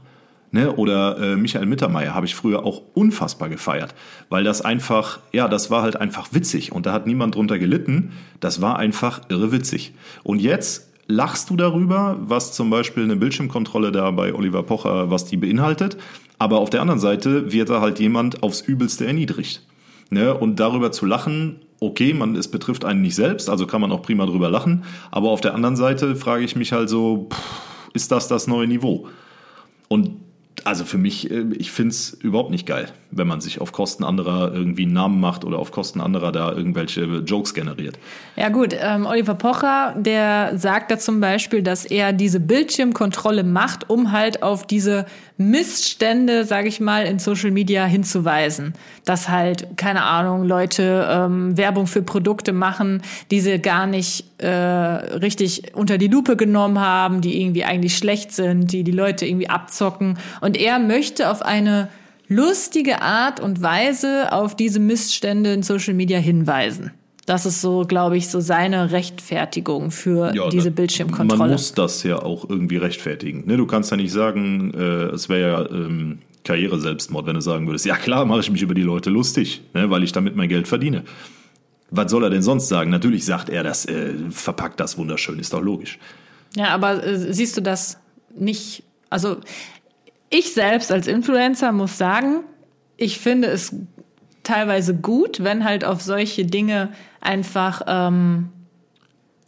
Ne? Oder äh, Michael Mittermeier habe ich früher auch unfassbar gefeiert, weil das einfach, ja, das war halt einfach witzig und da hat niemand drunter gelitten. Das war einfach irre witzig. Und jetzt lachst du darüber, was zum Beispiel eine Bildschirmkontrolle da bei Oliver Pocher, was die beinhaltet. Aber auf der anderen Seite wird da halt jemand aufs Übelste erniedrigt. Ne? Und darüber zu lachen, okay, man, es betrifft einen nicht selbst, also kann man auch prima drüber lachen. Aber auf der anderen Seite frage ich mich halt so, pff, ist das das neue Niveau? Und Also für mich, äh, ich find's überhaupt nicht geil, wenn man sich auf Kosten anderer irgendwie einen Namen macht oder auf Kosten anderer da irgendwelche Jokes generiert. Ja gut, ähm, Oliver Pocher, der sagt da zum Beispiel, dass er diese Bildschirmkontrolle macht, um halt auf diese Missstände, sage ich mal, in Social Media hinzuweisen. Dass halt, keine Ahnung, Leute ähm, Werbung für Produkte machen, die sie gar nicht äh, richtig unter die Lupe genommen haben, die irgendwie eigentlich schlecht sind, die die Leute irgendwie abzocken. Und er möchte auf eine lustige Art und Weise auf diese Missstände in Social Media hinweisen. Das ist so, glaube ich, so seine Rechtfertigung für Ja, diese Bildschirmkontrolle. Man muss das ja auch irgendwie rechtfertigen. Ne, du kannst ja nicht sagen, äh, es wäre ja ähm, Karriere-Selbstmord, wenn du sagen würdest, ja klar mache ich mich über die Leute lustig, ne, weil ich damit mein Geld verdiene. Was soll er denn sonst sagen? Natürlich sagt er, das äh, verpackt das wunderschön, ist doch logisch. Ja, aber äh, siehst du das nicht? Also ich selbst als Influencer muss sagen, ich finde es teilweise gut, wenn halt auf solche Dinge einfach ähm,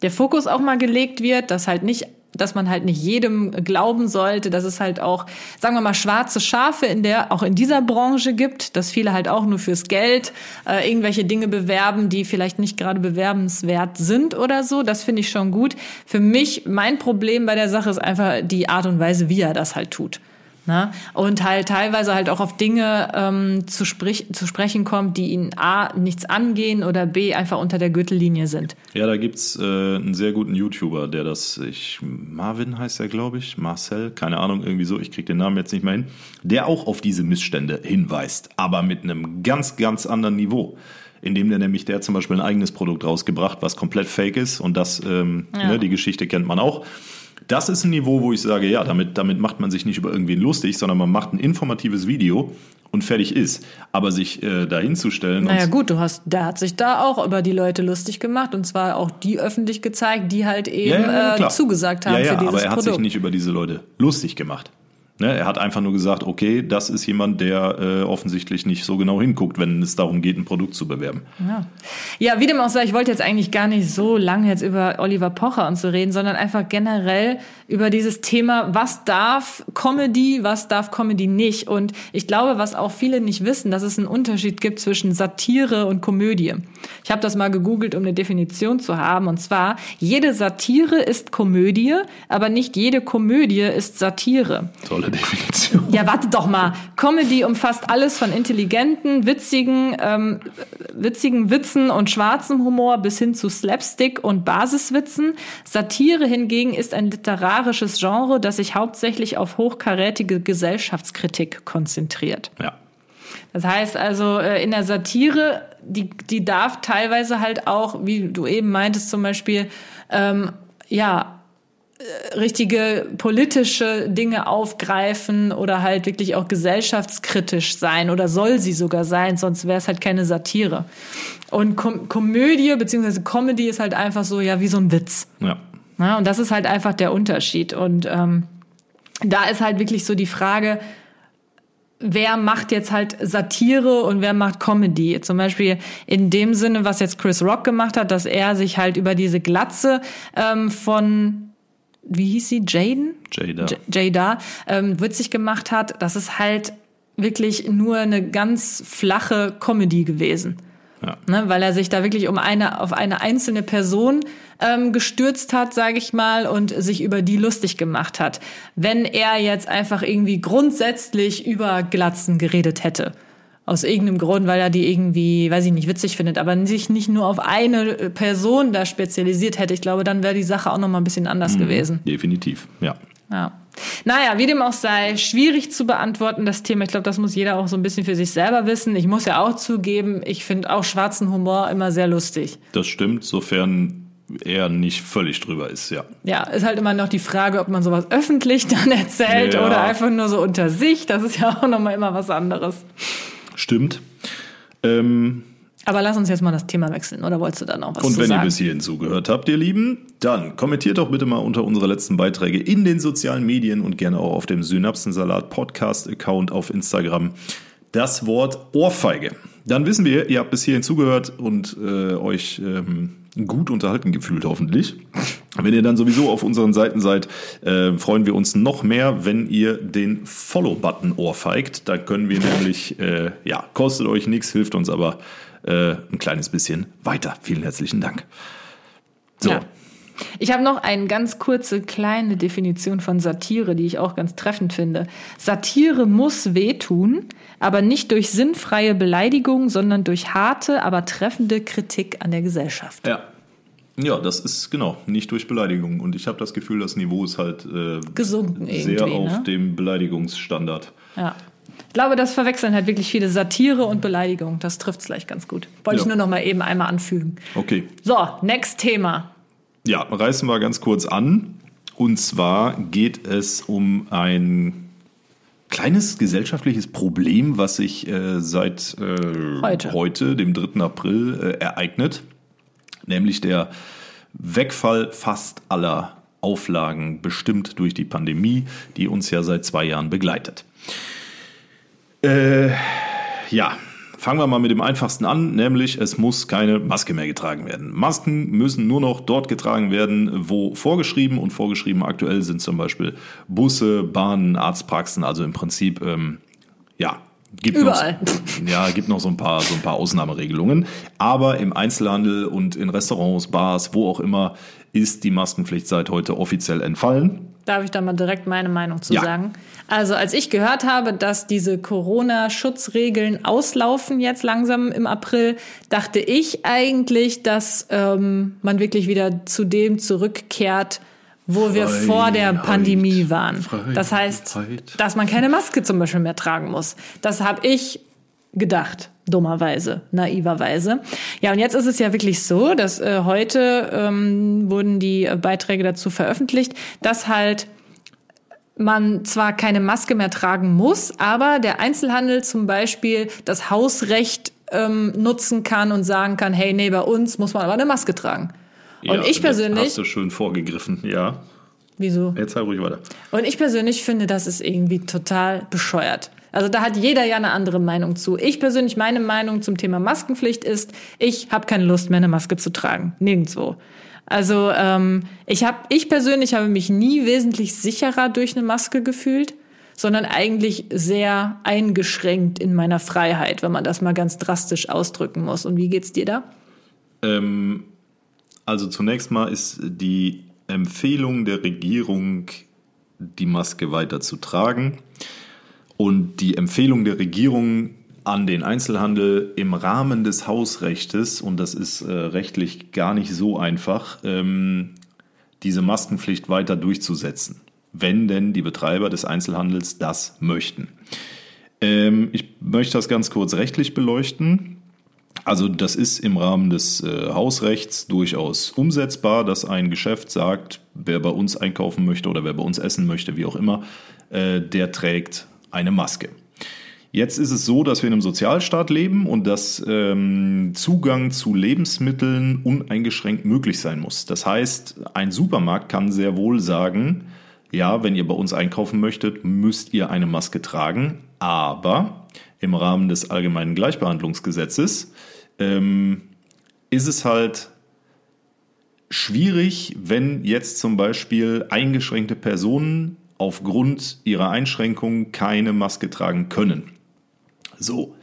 der Fokus auch mal gelegt wird, dass halt nicht dass man halt nicht jedem glauben sollte, dass es halt auch, sagen wir mal, schwarze Schafe in der, auch in dieser Branche gibt, dass viele halt auch nur fürs Geld äh, irgendwelche Dinge bewerben, die vielleicht nicht gerade bewerbenswert sind oder so. Das finde ich schon gut. Für mich, mein Problem bei der Sache ist einfach die Art und Weise, wie er das halt tut. Ne? Und halt teilweise halt auch auf Dinge ähm, zu, sprich, zu sprechen kommt, die ihn A nichts angehen oder B einfach unter der Gürtellinie sind. Ja, da gibt's äh, einen sehr guten YouTuber, der das, ich, Marvin heißt er, glaube ich, Marcel, keine Ahnung, irgendwie so, ich krieg den Namen jetzt nicht mehr hin, der auch auf diese Missstände hinweist, aber mit einem ganz, ganz anderen Niveau. Indem der nämlich, der zum Beispiel ein eigenes Produkt rausgebracht, was komplett fake ist und das, ähm, Ja. ne, die Geschichte kennt man auch. Das ist ein Niveau, wo ich sage, ja, damit, damit macht man sich nicht über irgendwen lustig, sondern man macht ein informatives Video und fertig ist. Aber sich äh, da hinzustellen Naja und gut, du hast, der hat sich da auch über die Leute lustig gemacht und zwar auch die öffentlich gezeigt, die halt eben äh, klar. zugesagt haben ja, ja, für dieses aber er hat Produkt. sich nicht über diese Leute lustig gemacht. Ne, er hat einfach nur gesagt, okay, das ist jemand, der äh, offensichtlich nicht so genau hinguckt, wenn es darum geht, ein Produkt zu bewerben. Ja. ja, wie dem auch sei, ich wollte jetzt eigentlich gar nicht so lange jetzt über Oliver Pocher und so reden, sondern einfach generell über dieses Thema, was darf Comedy, was darf Comedy nicht. Und ich glaube, was auch viele nicht wissen, dass es einen Unterschied gibt zwischen Satire und Komödie. Ich habe das mal gegoogelt, um eine Definition zu haben. Und zwar, jede Satire ist Komödie, aber nicht jede Komödie ist Satire. Tolle Definition. Ja, warte doch mal. Comedy umfasst alles von intelligenten, witzigen, ähm, witzigen Witzen und schwarzem Humor bis hin zu Slapstick und Basiswitzen. Satire hingegen ist ein literarisches Genre, das sich hauptsächlich auf hochkarätige Gesellschaftskritik konzentriert. Ja. Das heißt also, äh, in der Satire, die, die darf teilweise halt auch, wie du eben meintest zum Beispiel, ähm, ja, richtige politische Dinge aufgreifen oder halt wirklich auch gesellschaftskritisch sein oder soll sie sogar sein, sonst wäre es halt keine Satire. Und Kom Komödie beziehungsweise Comedy ist halt einfach so, ja, wie so ein Witz. Ja. Ja, und das ist halt einfach der Unterschied. Und ähm, da ist halt wirklich so die Frage, wer macht jetzt halt Satire und wer macht Comedy? Zum Beispiel in dem Sinne, was jetzt Chris Rock gemacht hat, dass er sich halt über diese Glatze ähm, von, wie hieß sie, Jaden? Jada. J- Jada ähm, witzig gemacht hat, das ist halt wirklich nur eine ganz flache Comedy gewesen. Ja. Ne, weil er sich da wirklich um eine auf eine einzelne Person ähm, gestürzt hat, sage ich mal, und sich über die lustig gemacht hat. Wenn er jetzt einfach irgendwie grundsätzlich über Glatzen geredet hätte, aus irgendeinem Grund, weil er die irgendwie, weiß ich nicht, witzig findet, aber sich nicht nur auf eine Person da spezialisiert hätte, ich glaube, dann wäre die Sache auch noch mal ein bisschen anders gewesen. Definitiv, ja. Ja. Naja, wie dem auch sei, schwierig zu beantworten, das Thema. Ich glaube, das muss jeder auch so ein bisschen für sich selber wissen. Ich muss ja auch zugeben, ich finde auch schwarzen Humor immer sehr lustig. Das stimmt, sofern er nicht völlig drüber ist, ja. Ja, ist halt immer noch die Frage, ob man sowas öffentlich dann erzählt Ja. oder einfach nur so unter sich. Das ist ja auch nochmal immer was anderes. Stimmt. Ähm, Aber lass uns jetzt mal das Thema wechseln, oder wolltest du da noch was und wenn sagen? ihr bis hierhin zugehört habt, ihr Lieben, dann kommentiert doch bitte mal unter unsere letzten Beiträge in den sozialen Medien und gerne auch auf dem Synapsensalat Podcast Account auf Instagram das Wort Ohrfeige. Dann wissen wir, ihr habt bis hierhin zugehört und äh, euch ähm, gut unterhalten gefühlt hoffentlich. Wenn ihr dann sowieso auf unseren Seiten seid, äh, freuen wir uns noch mehr, wenn ihr den Follow-Button ohrfeigt. Da können wir nämlich, äh, ja, kostet euch nichts, hilft uns aber äh, ein kleines bisschen weiter. Vielen herzlichen Dank. So. Ja. Ich habe noch eine ganz kurze kleine Definition von Satire, die ich auch ganz treffend finde. Satire muss wehtun, aber nicht durch sinnfreie Beleidigung, sondern durch harte, aber treffende Kritik an der Gesellschaft. Ja. Ja, das ist genau, nicht durch Beleidigung. Und ich habe das Gefühl, das Niveau ist halt äh, Gesunken sehr irgendwie, auf ne? dem Beleidigungsstandard. Ja. Ich glaube, das verwechseln halt wirklich viele Satire und Beleidigung. Das trifft es gleich ganz gut. Wollte Ja. ich nur noch mal eben einmal anfügen. Okay. So, next Thema. Ja, reißen wir ganz kurz an. Und zwar geht es um ein kleines gesellschaftliches Problem, was sich äh, seit äh, Heute. dem 3. April, äh, ereignet. Nämlich der Wegfall fast aller Auflagen, bestimmt durch die Pandemie, die uns ja seit zwei Jahren begleitet. Äh, ja, fangen wir mal mit dem einfachsten an, nämlich es muss keine Maske mehr getragen werden. Masken müssen nur noch dort getragen werden, wo vorgeschrieben und vorgeschrieben aktuell sind zum Beispiel Busse, Bahnen, Arztpraxen, also im Prinzip, ähm, ja. Gibt Überall. Noch, <laughs> ja, gibt noch so ein paar, so ein paar Ausnahmeregelungen. Aber im Einzelhandel und in Restaurants, Bars, wo auch immer, ist die Maskenpflicht seit heute offiziell entfallen. Darf ich da mal direkt meine Meinung zu Ja. sagen? Also, als ich gehört habe, dass diese Corona-Schutzregeln auslaufen jetzt langsam im April, dachte ich eigentlich, dass ähm, man wirklich wieder zu dem zurückkehrt, wo wir vor der Pandemie waren. Freiheit, das heißt, Freiheit. dass man keine Maske zum Beispiel mehr tragen muss. Das habe ich gedacht, dummerweise, naiverweise. Ja, und jetzt ist es ja wirklich so, dass äh, heute ähm, wurden die Beiträge dazu veröffentlicht, dass halt man zwar keine Maske mehr tragen muss, aber der Einzelhandel zum Beispiel das Hausrecht ähm, nutzen kann und sagen kann, hey, nee, bei uns muss man aber eine Maske tragen. Und Ja, ich jetzt persönlich, Hast du schön vorgegriffen, ja. wieso? Jetzt halt ruhig weiter. Und ich persönlich finde, das ist irgendwie total bescheuert. Also da hat jeder ja eine andere Meinung zu. Ich persönlich, meine Meinung zum Thema Maskenpflicht ist, ich habe keine Lust mehr, eine Maske zu tragen. Nirgendwo. Also ähm, ich habe, ich persönlich habe mich nie wesentlich sicherer durch eine Maske gefühlt, sondern eigentlich sehr eingeschränkt in meiner Freiheit, wenn man das mal ganz drastisch ausdrücken muss. Und wie geht's dir da? Ähm, also zunächst mal ist die Empfehlung der Regierung, die Maske weiter zu tragen. Und die Empfehlung der Regierung an den Einzelhandel im Rahmen des Hausrechtes, und das ist äh, rechtlich gar nicht so einfach, ähm, diese Maskenpflicht weiter durchzusetzen, wenn denn die Betreiber des Einzelhandels das möchten. Ähm, ich möchte das ganz kurz rechtlich beleuchten. Also das ist im Rahmen des äh, Hausrechts durchaus umsetzbar, dass ein Geschäft sagt, wer bei uns einkaufen möchte oder wer bei uns essen möchte, wie auch immer, äh, der trägt eine Maske. Jetzt ist es so, dass wir in einem Sozialstaat leben und dass ähm, Zugang zu Lebensmitteln uneingeschränkt möglich sein muss. Das heißt, ein Supermarkt kann sehr wohl sagen, ja, wenn ihr bei uns einkaufen möchtet, müsst ihr eine Maske tragen, aber im Rahmen des allgemeinen Gleichbehandlungsgesetzes ähm, ist es halt schwierig, wenn jetzt zum Beispiel eingeschränkte Personen aufgrund ihrer Einschränkungen keine Maske tragen können. So,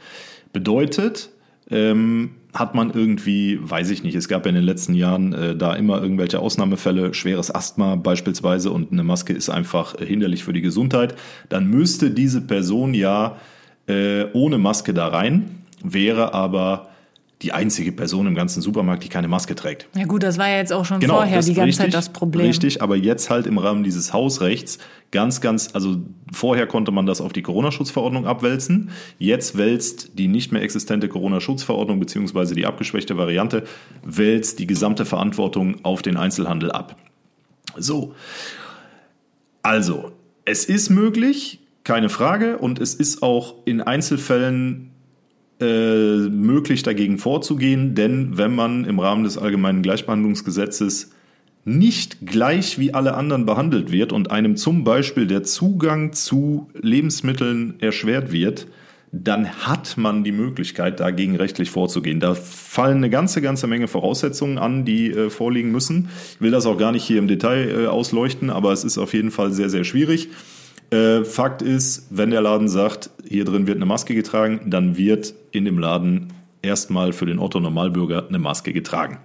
bedeutet, ähm, hat man irgendwie, weiß ich nicht, es gab ja in den letzten Jahren äh, da immer irgendwelche Ausnahmefälle, schweres Asthma beispielsweise und eine Maske ist einfach äh, hinderlich für die Gesundheit, dann müsste diese Person ja äh, ohne Maske da rein, wäre aber die einzige Person im ganzen Supermarkt, die keine Maske trägt. Ja gut, das war ja jetzt auch schon Genau, vorher die ganze richtig, Zeit das Problem. Richtig, aber jetzt halt im Rahmen dieses Hausrechts ganz, ganz, also vorher konnte man das auf die Corona-Schutzverordnung abwälzen. Jetzt wälzt die nicht mehr existente Corona-Schutzverordnung beziehungsweise die abgeschwächte Variante wälzt die gesamte Verantwortung auf den Einzelhandel ab. So. Also, es ist möglich, keine Frage, und es ist auch in Einzelfällen äh, möglich dagegen vorzugehen, denn wenn man im Rahmen des allgemeinen Gleichbehandlungsgesetzes nicht gleich wie alle anderen behandelt wird und einem zum Beispiel der Zugang zu Lebensmitteln erschwert wird, dann hat man die Möglichkeit, dagegen rechtlich vorzugehen. Da fallen eine ganze, ganze Menge Voraussetzungen an, die äh, vorliegen müssen. Ich will das auch gar nicht hier im Detail äh, ausleuchten, aber es ist auf jeden Fall sehr, sehr schwierig. Äh, Fakt ist, wenn der Laden sagt, hier drin wird eine Maske getragen, dann wird in dem Laden erstmal für den Otto Normalbürger eine Maske getragen.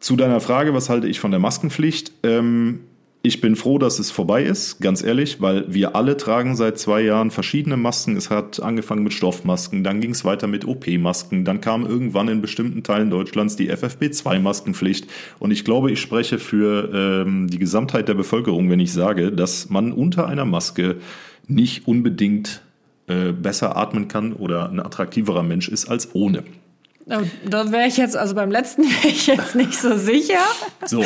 Zu deiner Frage, was halte ich von der Maskenpflicht? Ähm, ich bin froh, dass es vorbei ist, ganz ehrlich, weil wir alle tragen seit zwei Jahren verschiedene Masken. Es hat angefangen mit Stoffmasken, dann ging es weiter mit OP-Masken, dann kam irgendwann in bestimmten Teilen Deutschlands die FFP2-Maskenpflicht. Und ich glaube, ich spreche für ähm, die Gesamtheit der Bevölkerung, wenn ich sage, dass man unter einer Maske nicht unbedingt äh, besser atmen kann oder ein attraktiverer Mensch ist als ohne. Da wäre ich jetzt, also beim letzten <laughs> wäre ich jetzt nicht so sicher. So,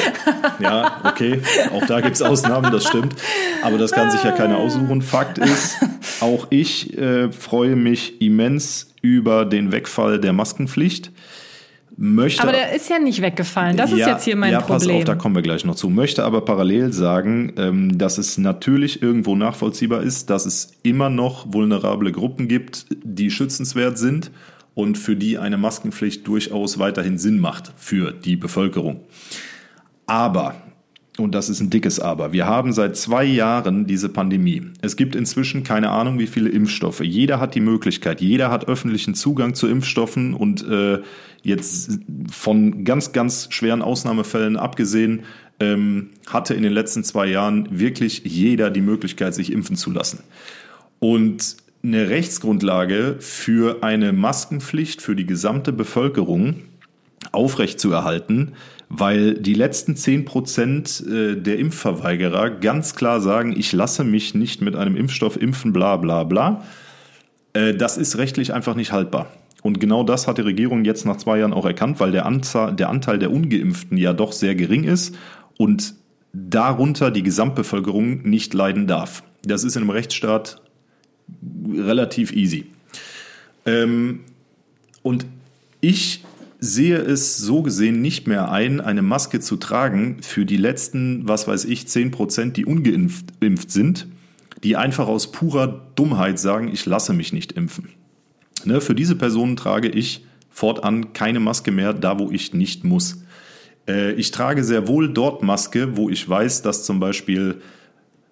ja, okay. Auch da gibt es Ausnahmen, das stimmt. Aber das kann sich ja keiner aussuchen. Fakt ist, auch ich äh, freue mich immens über den Wegfall der Maskenpflicht. Möchte, aber der ist ja nicht weggefallen. Das ja, ist jetzt hier mein ja, Problem. Pass auf, da kommen wir gleich noch zu. Möchte aber parallel sagen, ähm, dass es natürlich irgendwo nachvollziehbar ist, dass es immer noch vulnerable Gruppen gibt, die schützenswert sind und für die eine Maskenpflicht durchaus weiterhin Sinn macht für die Bevölkerung. Aber, und das ist ein dickes Aber, wir haben seit zwei Jahren diese Pandemie. Es gibt inzwischen keine Ahnung, wie viele Impfstoffe. Jeder hat die Möglichkeit, jeder hat öffentlichen Zugang zu Impfstoffen und äh, jetzt von ganz, ganz schweren Ausnahmefällen abgesehen, ähm, hatte in den letzten zwei Jahren wirklich jeder die Möglichkeit, sich impfen zu lassen. Und eine Rechtsgrundlage für eine Maskenpflicht für die gesamte Bevölkerung aufrechtzuerhalten, weil die letzten zehn Prozent äh, der Impfverweigerer ganz klar sagen, ich lasse mich nicht mit einem Impfstoff impfen, bla bla bla. Äh, das ist rechtlich einfach nicht haltbar. Und genau das hat die Regierung jetzt nach zwei Jahren auch erkannt, weil der, Anzahl, der Anteil der Ungeimpften ja doch sehr gering ist und darunter die Gesamtbevölkerung nicht leiden darf. Das ist in einem Rechtsstaat relativ easy. Ähm, und ich sehe es so gesehen nicht mehr ein, eine Maske zu tragen für die letzten, was weiß ich, 10 Prozent, die ungeimpft sind, die einfach aus purer Dummheit sagen, ich lasse mich nicht impfen. Ne, für diese Personen trage ich fortan keine Maske mehr, da wo ich nicht muss. Äh, ich trage sehr wohl dort Maske, wo ich weiß, dass zum Beispiel,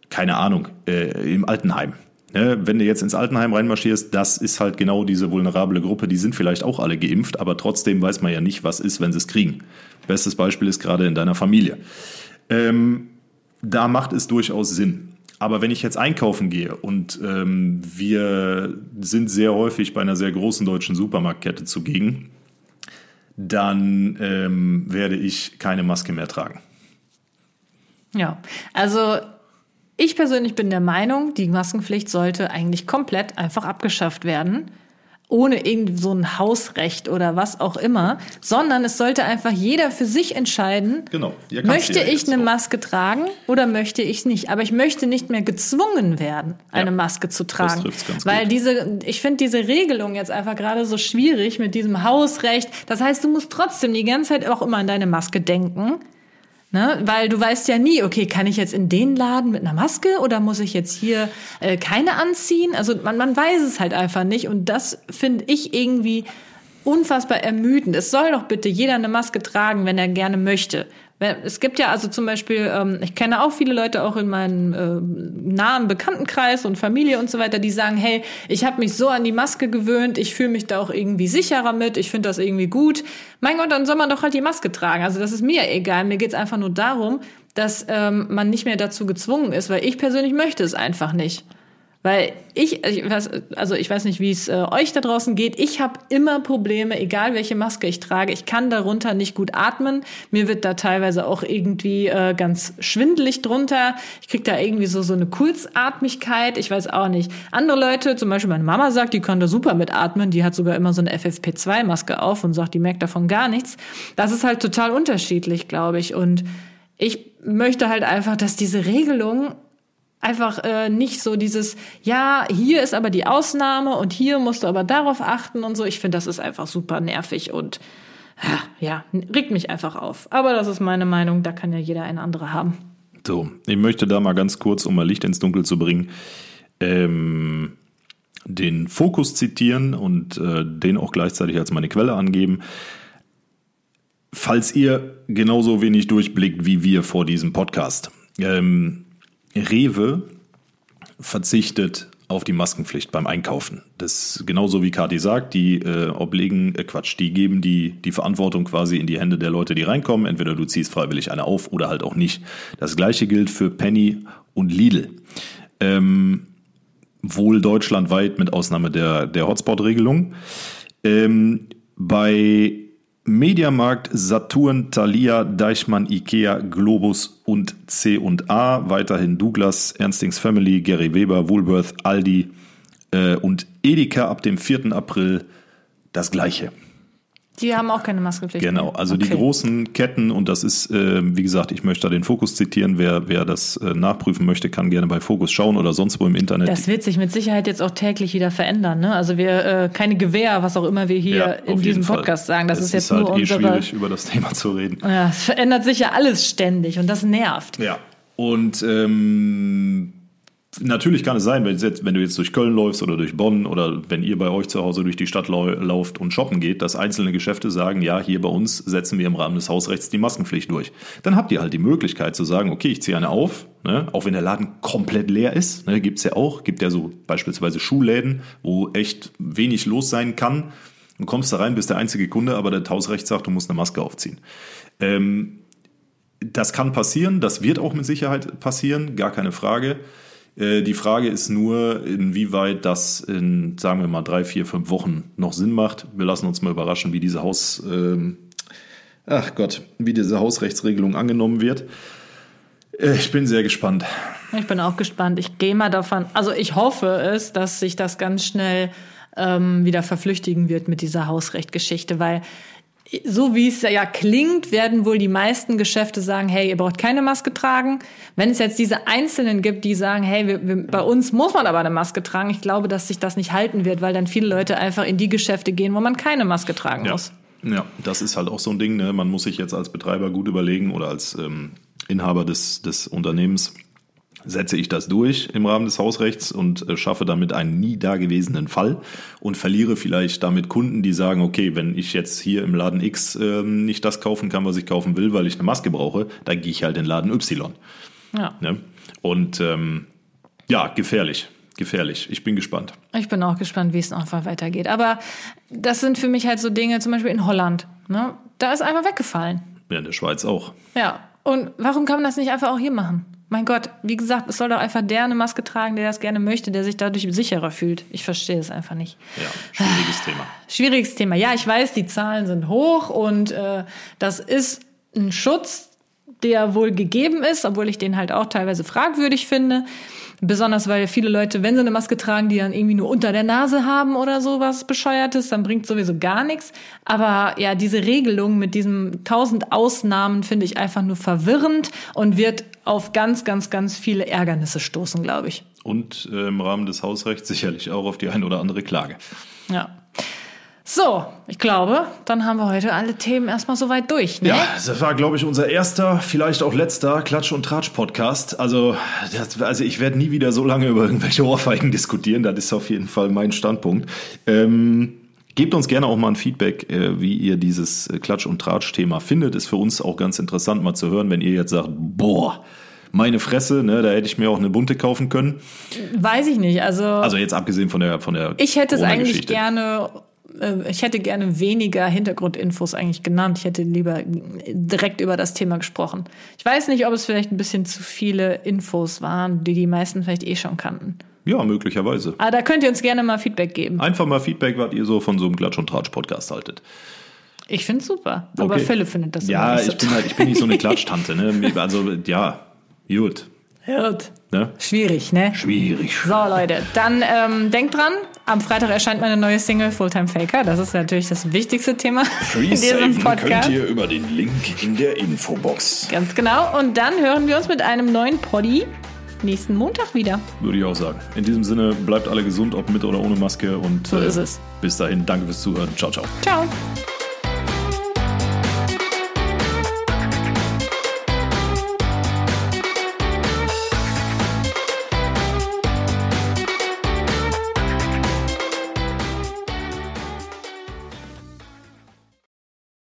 keine Ahnung, äh, im Altenheim, Ne, wenn du jetzt ins Altenheim reinmarschierst, das ist halt genau diese vulnerable Gruppe. Die sind vielleicht auch alle geimpft, aber trotzdem weiß man ja nicht, was ist, wenn sie es kriegen. Bestes Beispiel ist gerade in deiner Familie. Ähm, da macht es durchaus Sinn. Aber wenn ich jetzt einkaufen gehe und ähm, wir sind sehr häufig bei einer sehr großen deutschen Supermarktkette zugegen, dann ähm, werde ich keine Maske mehr tragen. Ja, also ich persönlich bin der Meinung, die Maskenpflicht sollte eigentlich komplett einfach abgeschafft werden. Ohne irgendwie so ein Hausrecht oder was auch immer, sondern es sollte einfach jeder für sich entscheiden, genau. möchte ich eine Maske tragen oder möchte ich nicht. Aber ich möchte nicht mehr gezwungen werden, eine ja, Maske zu tragen. Weil gut. diese, ich finde diese Regelung jetzt einfach gerade so schwierig mit diesem Hausrecht. Das heißt, du musst trotzdem die ganze Zeit auch immer an deine Maske denken. Ne? Weil du weißt ja nie, okay, kann ich jetzt in den Laden mit einer Maske oder muss ich jetzt hier äh, keine anziehen? Also man, man weiß es halt einfach nicht und das finde ich irgendwie unfassbar ermüdend. Es soll doch bitte jeder eine Maske tragen, wenn er gerne möchte. Es gibt ja also zum Beispiel, ähm, ich kenne auch viele Leute auch in meinem äh, nahen Bekanntenkreis und Familie und so weiter, die sagen, hey, ich habe mich so an die Maske gewöhnt, ich fühle mich da auch irgendwie sicherer mit, ich finde das irgendwie gut. Mein Gott, dann soll man doch halt die Maske tragen. Also das ist mir egal. Mir geht's einfach nur darum, dass ähm, man nicht mehr dazu gezwungen ist, weil ich persönlich möchte es einfach nicht. Weil ich, ich weiß, also ich weiß nicht, wie es äh, euch da draußen geht. Ich habe immer Probleme, egal welche Maske ich trage. Ich kann darunter nicht gut atmen. Mir wird da teilweise auch irgendwie äh, ganz schwindelig drunter. Ich krieg da irgendwie so so eine Kurzatmigkeit. Ich weiß auch nicht. Andere Leute, zum Beispiel meine Mama sagt, die kann da super mit atmen. Die hat sogar immer so eine FFP2-Maske auf und sagt, die merkt davon gar nichts. Das ist halt total unterschiedlich, glaube ich. Und ich möchte halt einfach, dass diese Regelung einfach äh, nicht so dieses, ja, hier ist aber die Ausnahme und hier musst du aber darauf achten und so. Ich finde, das ist einfach super nervig und ja, regt mich einfach auf. Aber das ist meine Meinung, da kann ja jeder eine andere haben. So, ich möchte da mal ganz kurz, um mal Licht ins Dunkel zu bringen, ähm, den Fokus zitieren und äh, den auch gleichzeitig als meine Quelle angeben. Falls ihr genauso wenig durchblickt wie wir vor diesem Podcast. Ähm, Rewe verzichtet auf die Maskenpflicht beim Einkaufen. Das genauso wie Kati sagt, die äh, obliegen, äh, Quatsch, die geben die, die Verantwortung quasi in die Hände der Leute, die reinkommen. Entweder du ziehst freiwillig eine auf oder halt auch nicht. Das gleiche gilt für Penny und Lidl. Ähm, wohl deutschlandweit mit Ausnahme der, der Hotspot-Regelung. Ähm, bei Mediamarkt, Saturn, Thalia, Deichmann, Ikea, Globus und C&A, weiterhin Douglas, Ernstings Family, Gary Weber, Woolworth, Aldi äh, und Edeka ab dem 4. April das gleiche. Die haben auch keine Maskepflicht. Genau, also die Okay. großen Ketten und das ist, äh, wie gesagt, ich möchte da den Fokus zitieren. Wer, wer das äh, nachprüfen möchte, kann gerne bei Fokus schauen oder sonst wo im Internet. Das wird sich mit Sicherheit jetzt auch täglich wieder verändern. Ne? Also wir äh, keine Gewehr, was auch immer wir hier Ja, in diesem Fall. Podcast sagen. Das es ist jetzt halt nur eh unsere. schwierig, über das <laughs> Thema zu reden. Ja, es verändert sich ja alles ständig und das nervt. Ja. Und ähm, natürlich kann es sein, wenn, du jetzt durch Köln läufst oder durch Bonn oder wenn ihr bei euch zu Hause durch die Stadt lau lauft und shoppen geht, dass einzelne Geschäfte sagen, ja, hier bei uns setzen wir im Rahmen des Hausrechts die Maskenpflicht durch. Dann habt ihr halt die Möglichkeit zu sagen, okay, ich ziehe eine auf, ne, auch wenn der Laden komplett leer ist, ne, gibt's ja auch, gibt ja so beispielsweise Schuhläden, wo echt wenig los sein kann. Du kommst da rein, bist der einzige Kunde, aber das Hausrecht sagt, du musst eine Maske aufziehen. Ähm, das kann passieren, das wird auch mit Sicherheit passieren, gar keine Frage. Äh, Die Frage ist nur, inwieweit das in, sagen wir mal, drei, vier, fünf Wochen noch Sinn macht. Wir lassen uns mal überraschen, wie diese Haus, ähm, ach Gott, wie diese Hausrechtsregelung angenommen wird. Äh, Ich bin sehr gespannt. Ich bin auch gespannt. Ich gehe mal davon, also ich hoffe es, dass sich das ganz schnell ähm, wieder verflüchtigen wird mit dieser Hausrechtgeschichte, weil so wie es ja klingt, werden wohl die meisten Geschäfte sagen, hey, ihr braucht keine Maske tragen. Wenn es jetzt diese Einzelnen gibt, die sagen, hey, wir, wir, bei uns muss man aber eine Maske tragen, ich glaube, dass sich das nicht halten wird, weil dann viele Leute einfach in die Geschäfte gehen, wo man keine Maske tragen Ja. muss. ja, das ist halt auch so ein Ding. Ne? Man muss sich jetzt als Betreiber gut überlegen oder als ähm, Inhaber des, des Unternehmens, setze ich das durch im Rahmen des Hausrechts und äh, schaffe damit einen nie dagewesenen Fall und verliere vielleicht damit Kunden, die sagen, okay, wenn ich jetzt hier im Laden X ähm, nicht das kaufen kann, was ich kaufen will, weil ich eine Maske brauche, dann gehe ich halt in Laden Y. Ja. Ne? Und ähm, ja, gefährlich. Gefährlich. Ich bin gespannt. Ich bin auch gespannt, wie es noch weitergeht. Aber das sind für mich halt so Dinge, zum Beispiel in Holland. Ne? Da ist einfach weggefallen. Ja, in der Schweiz auch. Ja. Und warum kann man das nicht einfach auch hier machen? Mein Gott, wie gesagt, es soll doch einfach der eine Maske tragen, der das gerne möchte, der sich dadurch sicherer fühlt. Ich verstehe es einfach nicht. Ja, schwieriges Thema. Schwieriges Thema. Ja, ich weiß, die Zahlen sind hoch und äh, das ist ein Schutz, der wohl gegeben ist, obwohl ich den halt auch teilweise fragwürdig finde. Besonders weil viele Leute, wenn sie eine Maske tragen, die dann irgendwie nur unter der Nase haben oder sowas Bescheuertes, dann bringt sowieso gar nichts. Aber ja, diese Regelung mit diesen tausend Ausnahmen finde ich einfach nur verwirrend und wird auf ganz, ganz, ganz viele Ärgernisse stoßen, glaube ich. Und äh, im Rahmen des Hausrechts sicherlich auch auf die ein oder andere Klage. Ja. So, ich glaube, dann haben wir heute alle Themen erstmal soweit durch. Ne? Ja, das war, glaube ich, unser erster, vielleicht auch letzter Klatsch- und Tratsch-Podcast. Also, das, also ich werde nie wieder so lange über irgendwelche Ohrfeigen <laughs> diskutieren. Das ist auf jeden Fall mein Standpunkt. Ähm, gebt uns gerne auch mal ein Feedback, äh, wie ihr dieses äh, Klatsch- und Tratsch-Thema findet. Ist für uns auch ganz interessant mal zu hören, wenn ihr jetzt sagt, boah, meine Fresse, ne, da hätte ich mir auch eine bunte kaufen können. Weiß ich nicht. Also, Also jetzt abgesehen von der von der ich hätte es eigentlich gerne, ich hätte gerne weniger Hintergrundinfos eigentlich genannt. Ich hätte lieber direkt über das Thema gesprochen. Ich weiß nicht, ob es vielleicht ein bisschen zu viele Infos waren, die die meisten vielleicht eh schon kannten. Ja, möglicherweise. Aber da könnt ihr uns gerne mal Feedback geben. Einfach mal Feedback, was ihr so von so einem Klatsch- und Tratsch-Podcast haltet. Ich finde es super. Aber Okay. Philipp findet das Ja, nicht so ich bin halt, ich bin nicht so eine Klatschtante, ne? Also, ja, gut. Gut. Ne? Schwierig, ne? Schwierig. So, Leute, dann ähm, denkt dran, am Freitag erscheint meine neue Single Fulltime Faker. Das ist natürlich das wichtigste Thema <laughs> in diesem Podcast. ihr über den Link in der Infobox. Ganz genau. Und dann hören wir uns mit einem neuen Poddy nächsten Montag wieder. Würde ich auch sagen. In diesem Sinne, bleibt alle gesund, ob mit oder ohne Maske. Und So ist es. bis dahin, danke fürs Zuhören. Ciao, ciao. Ciao.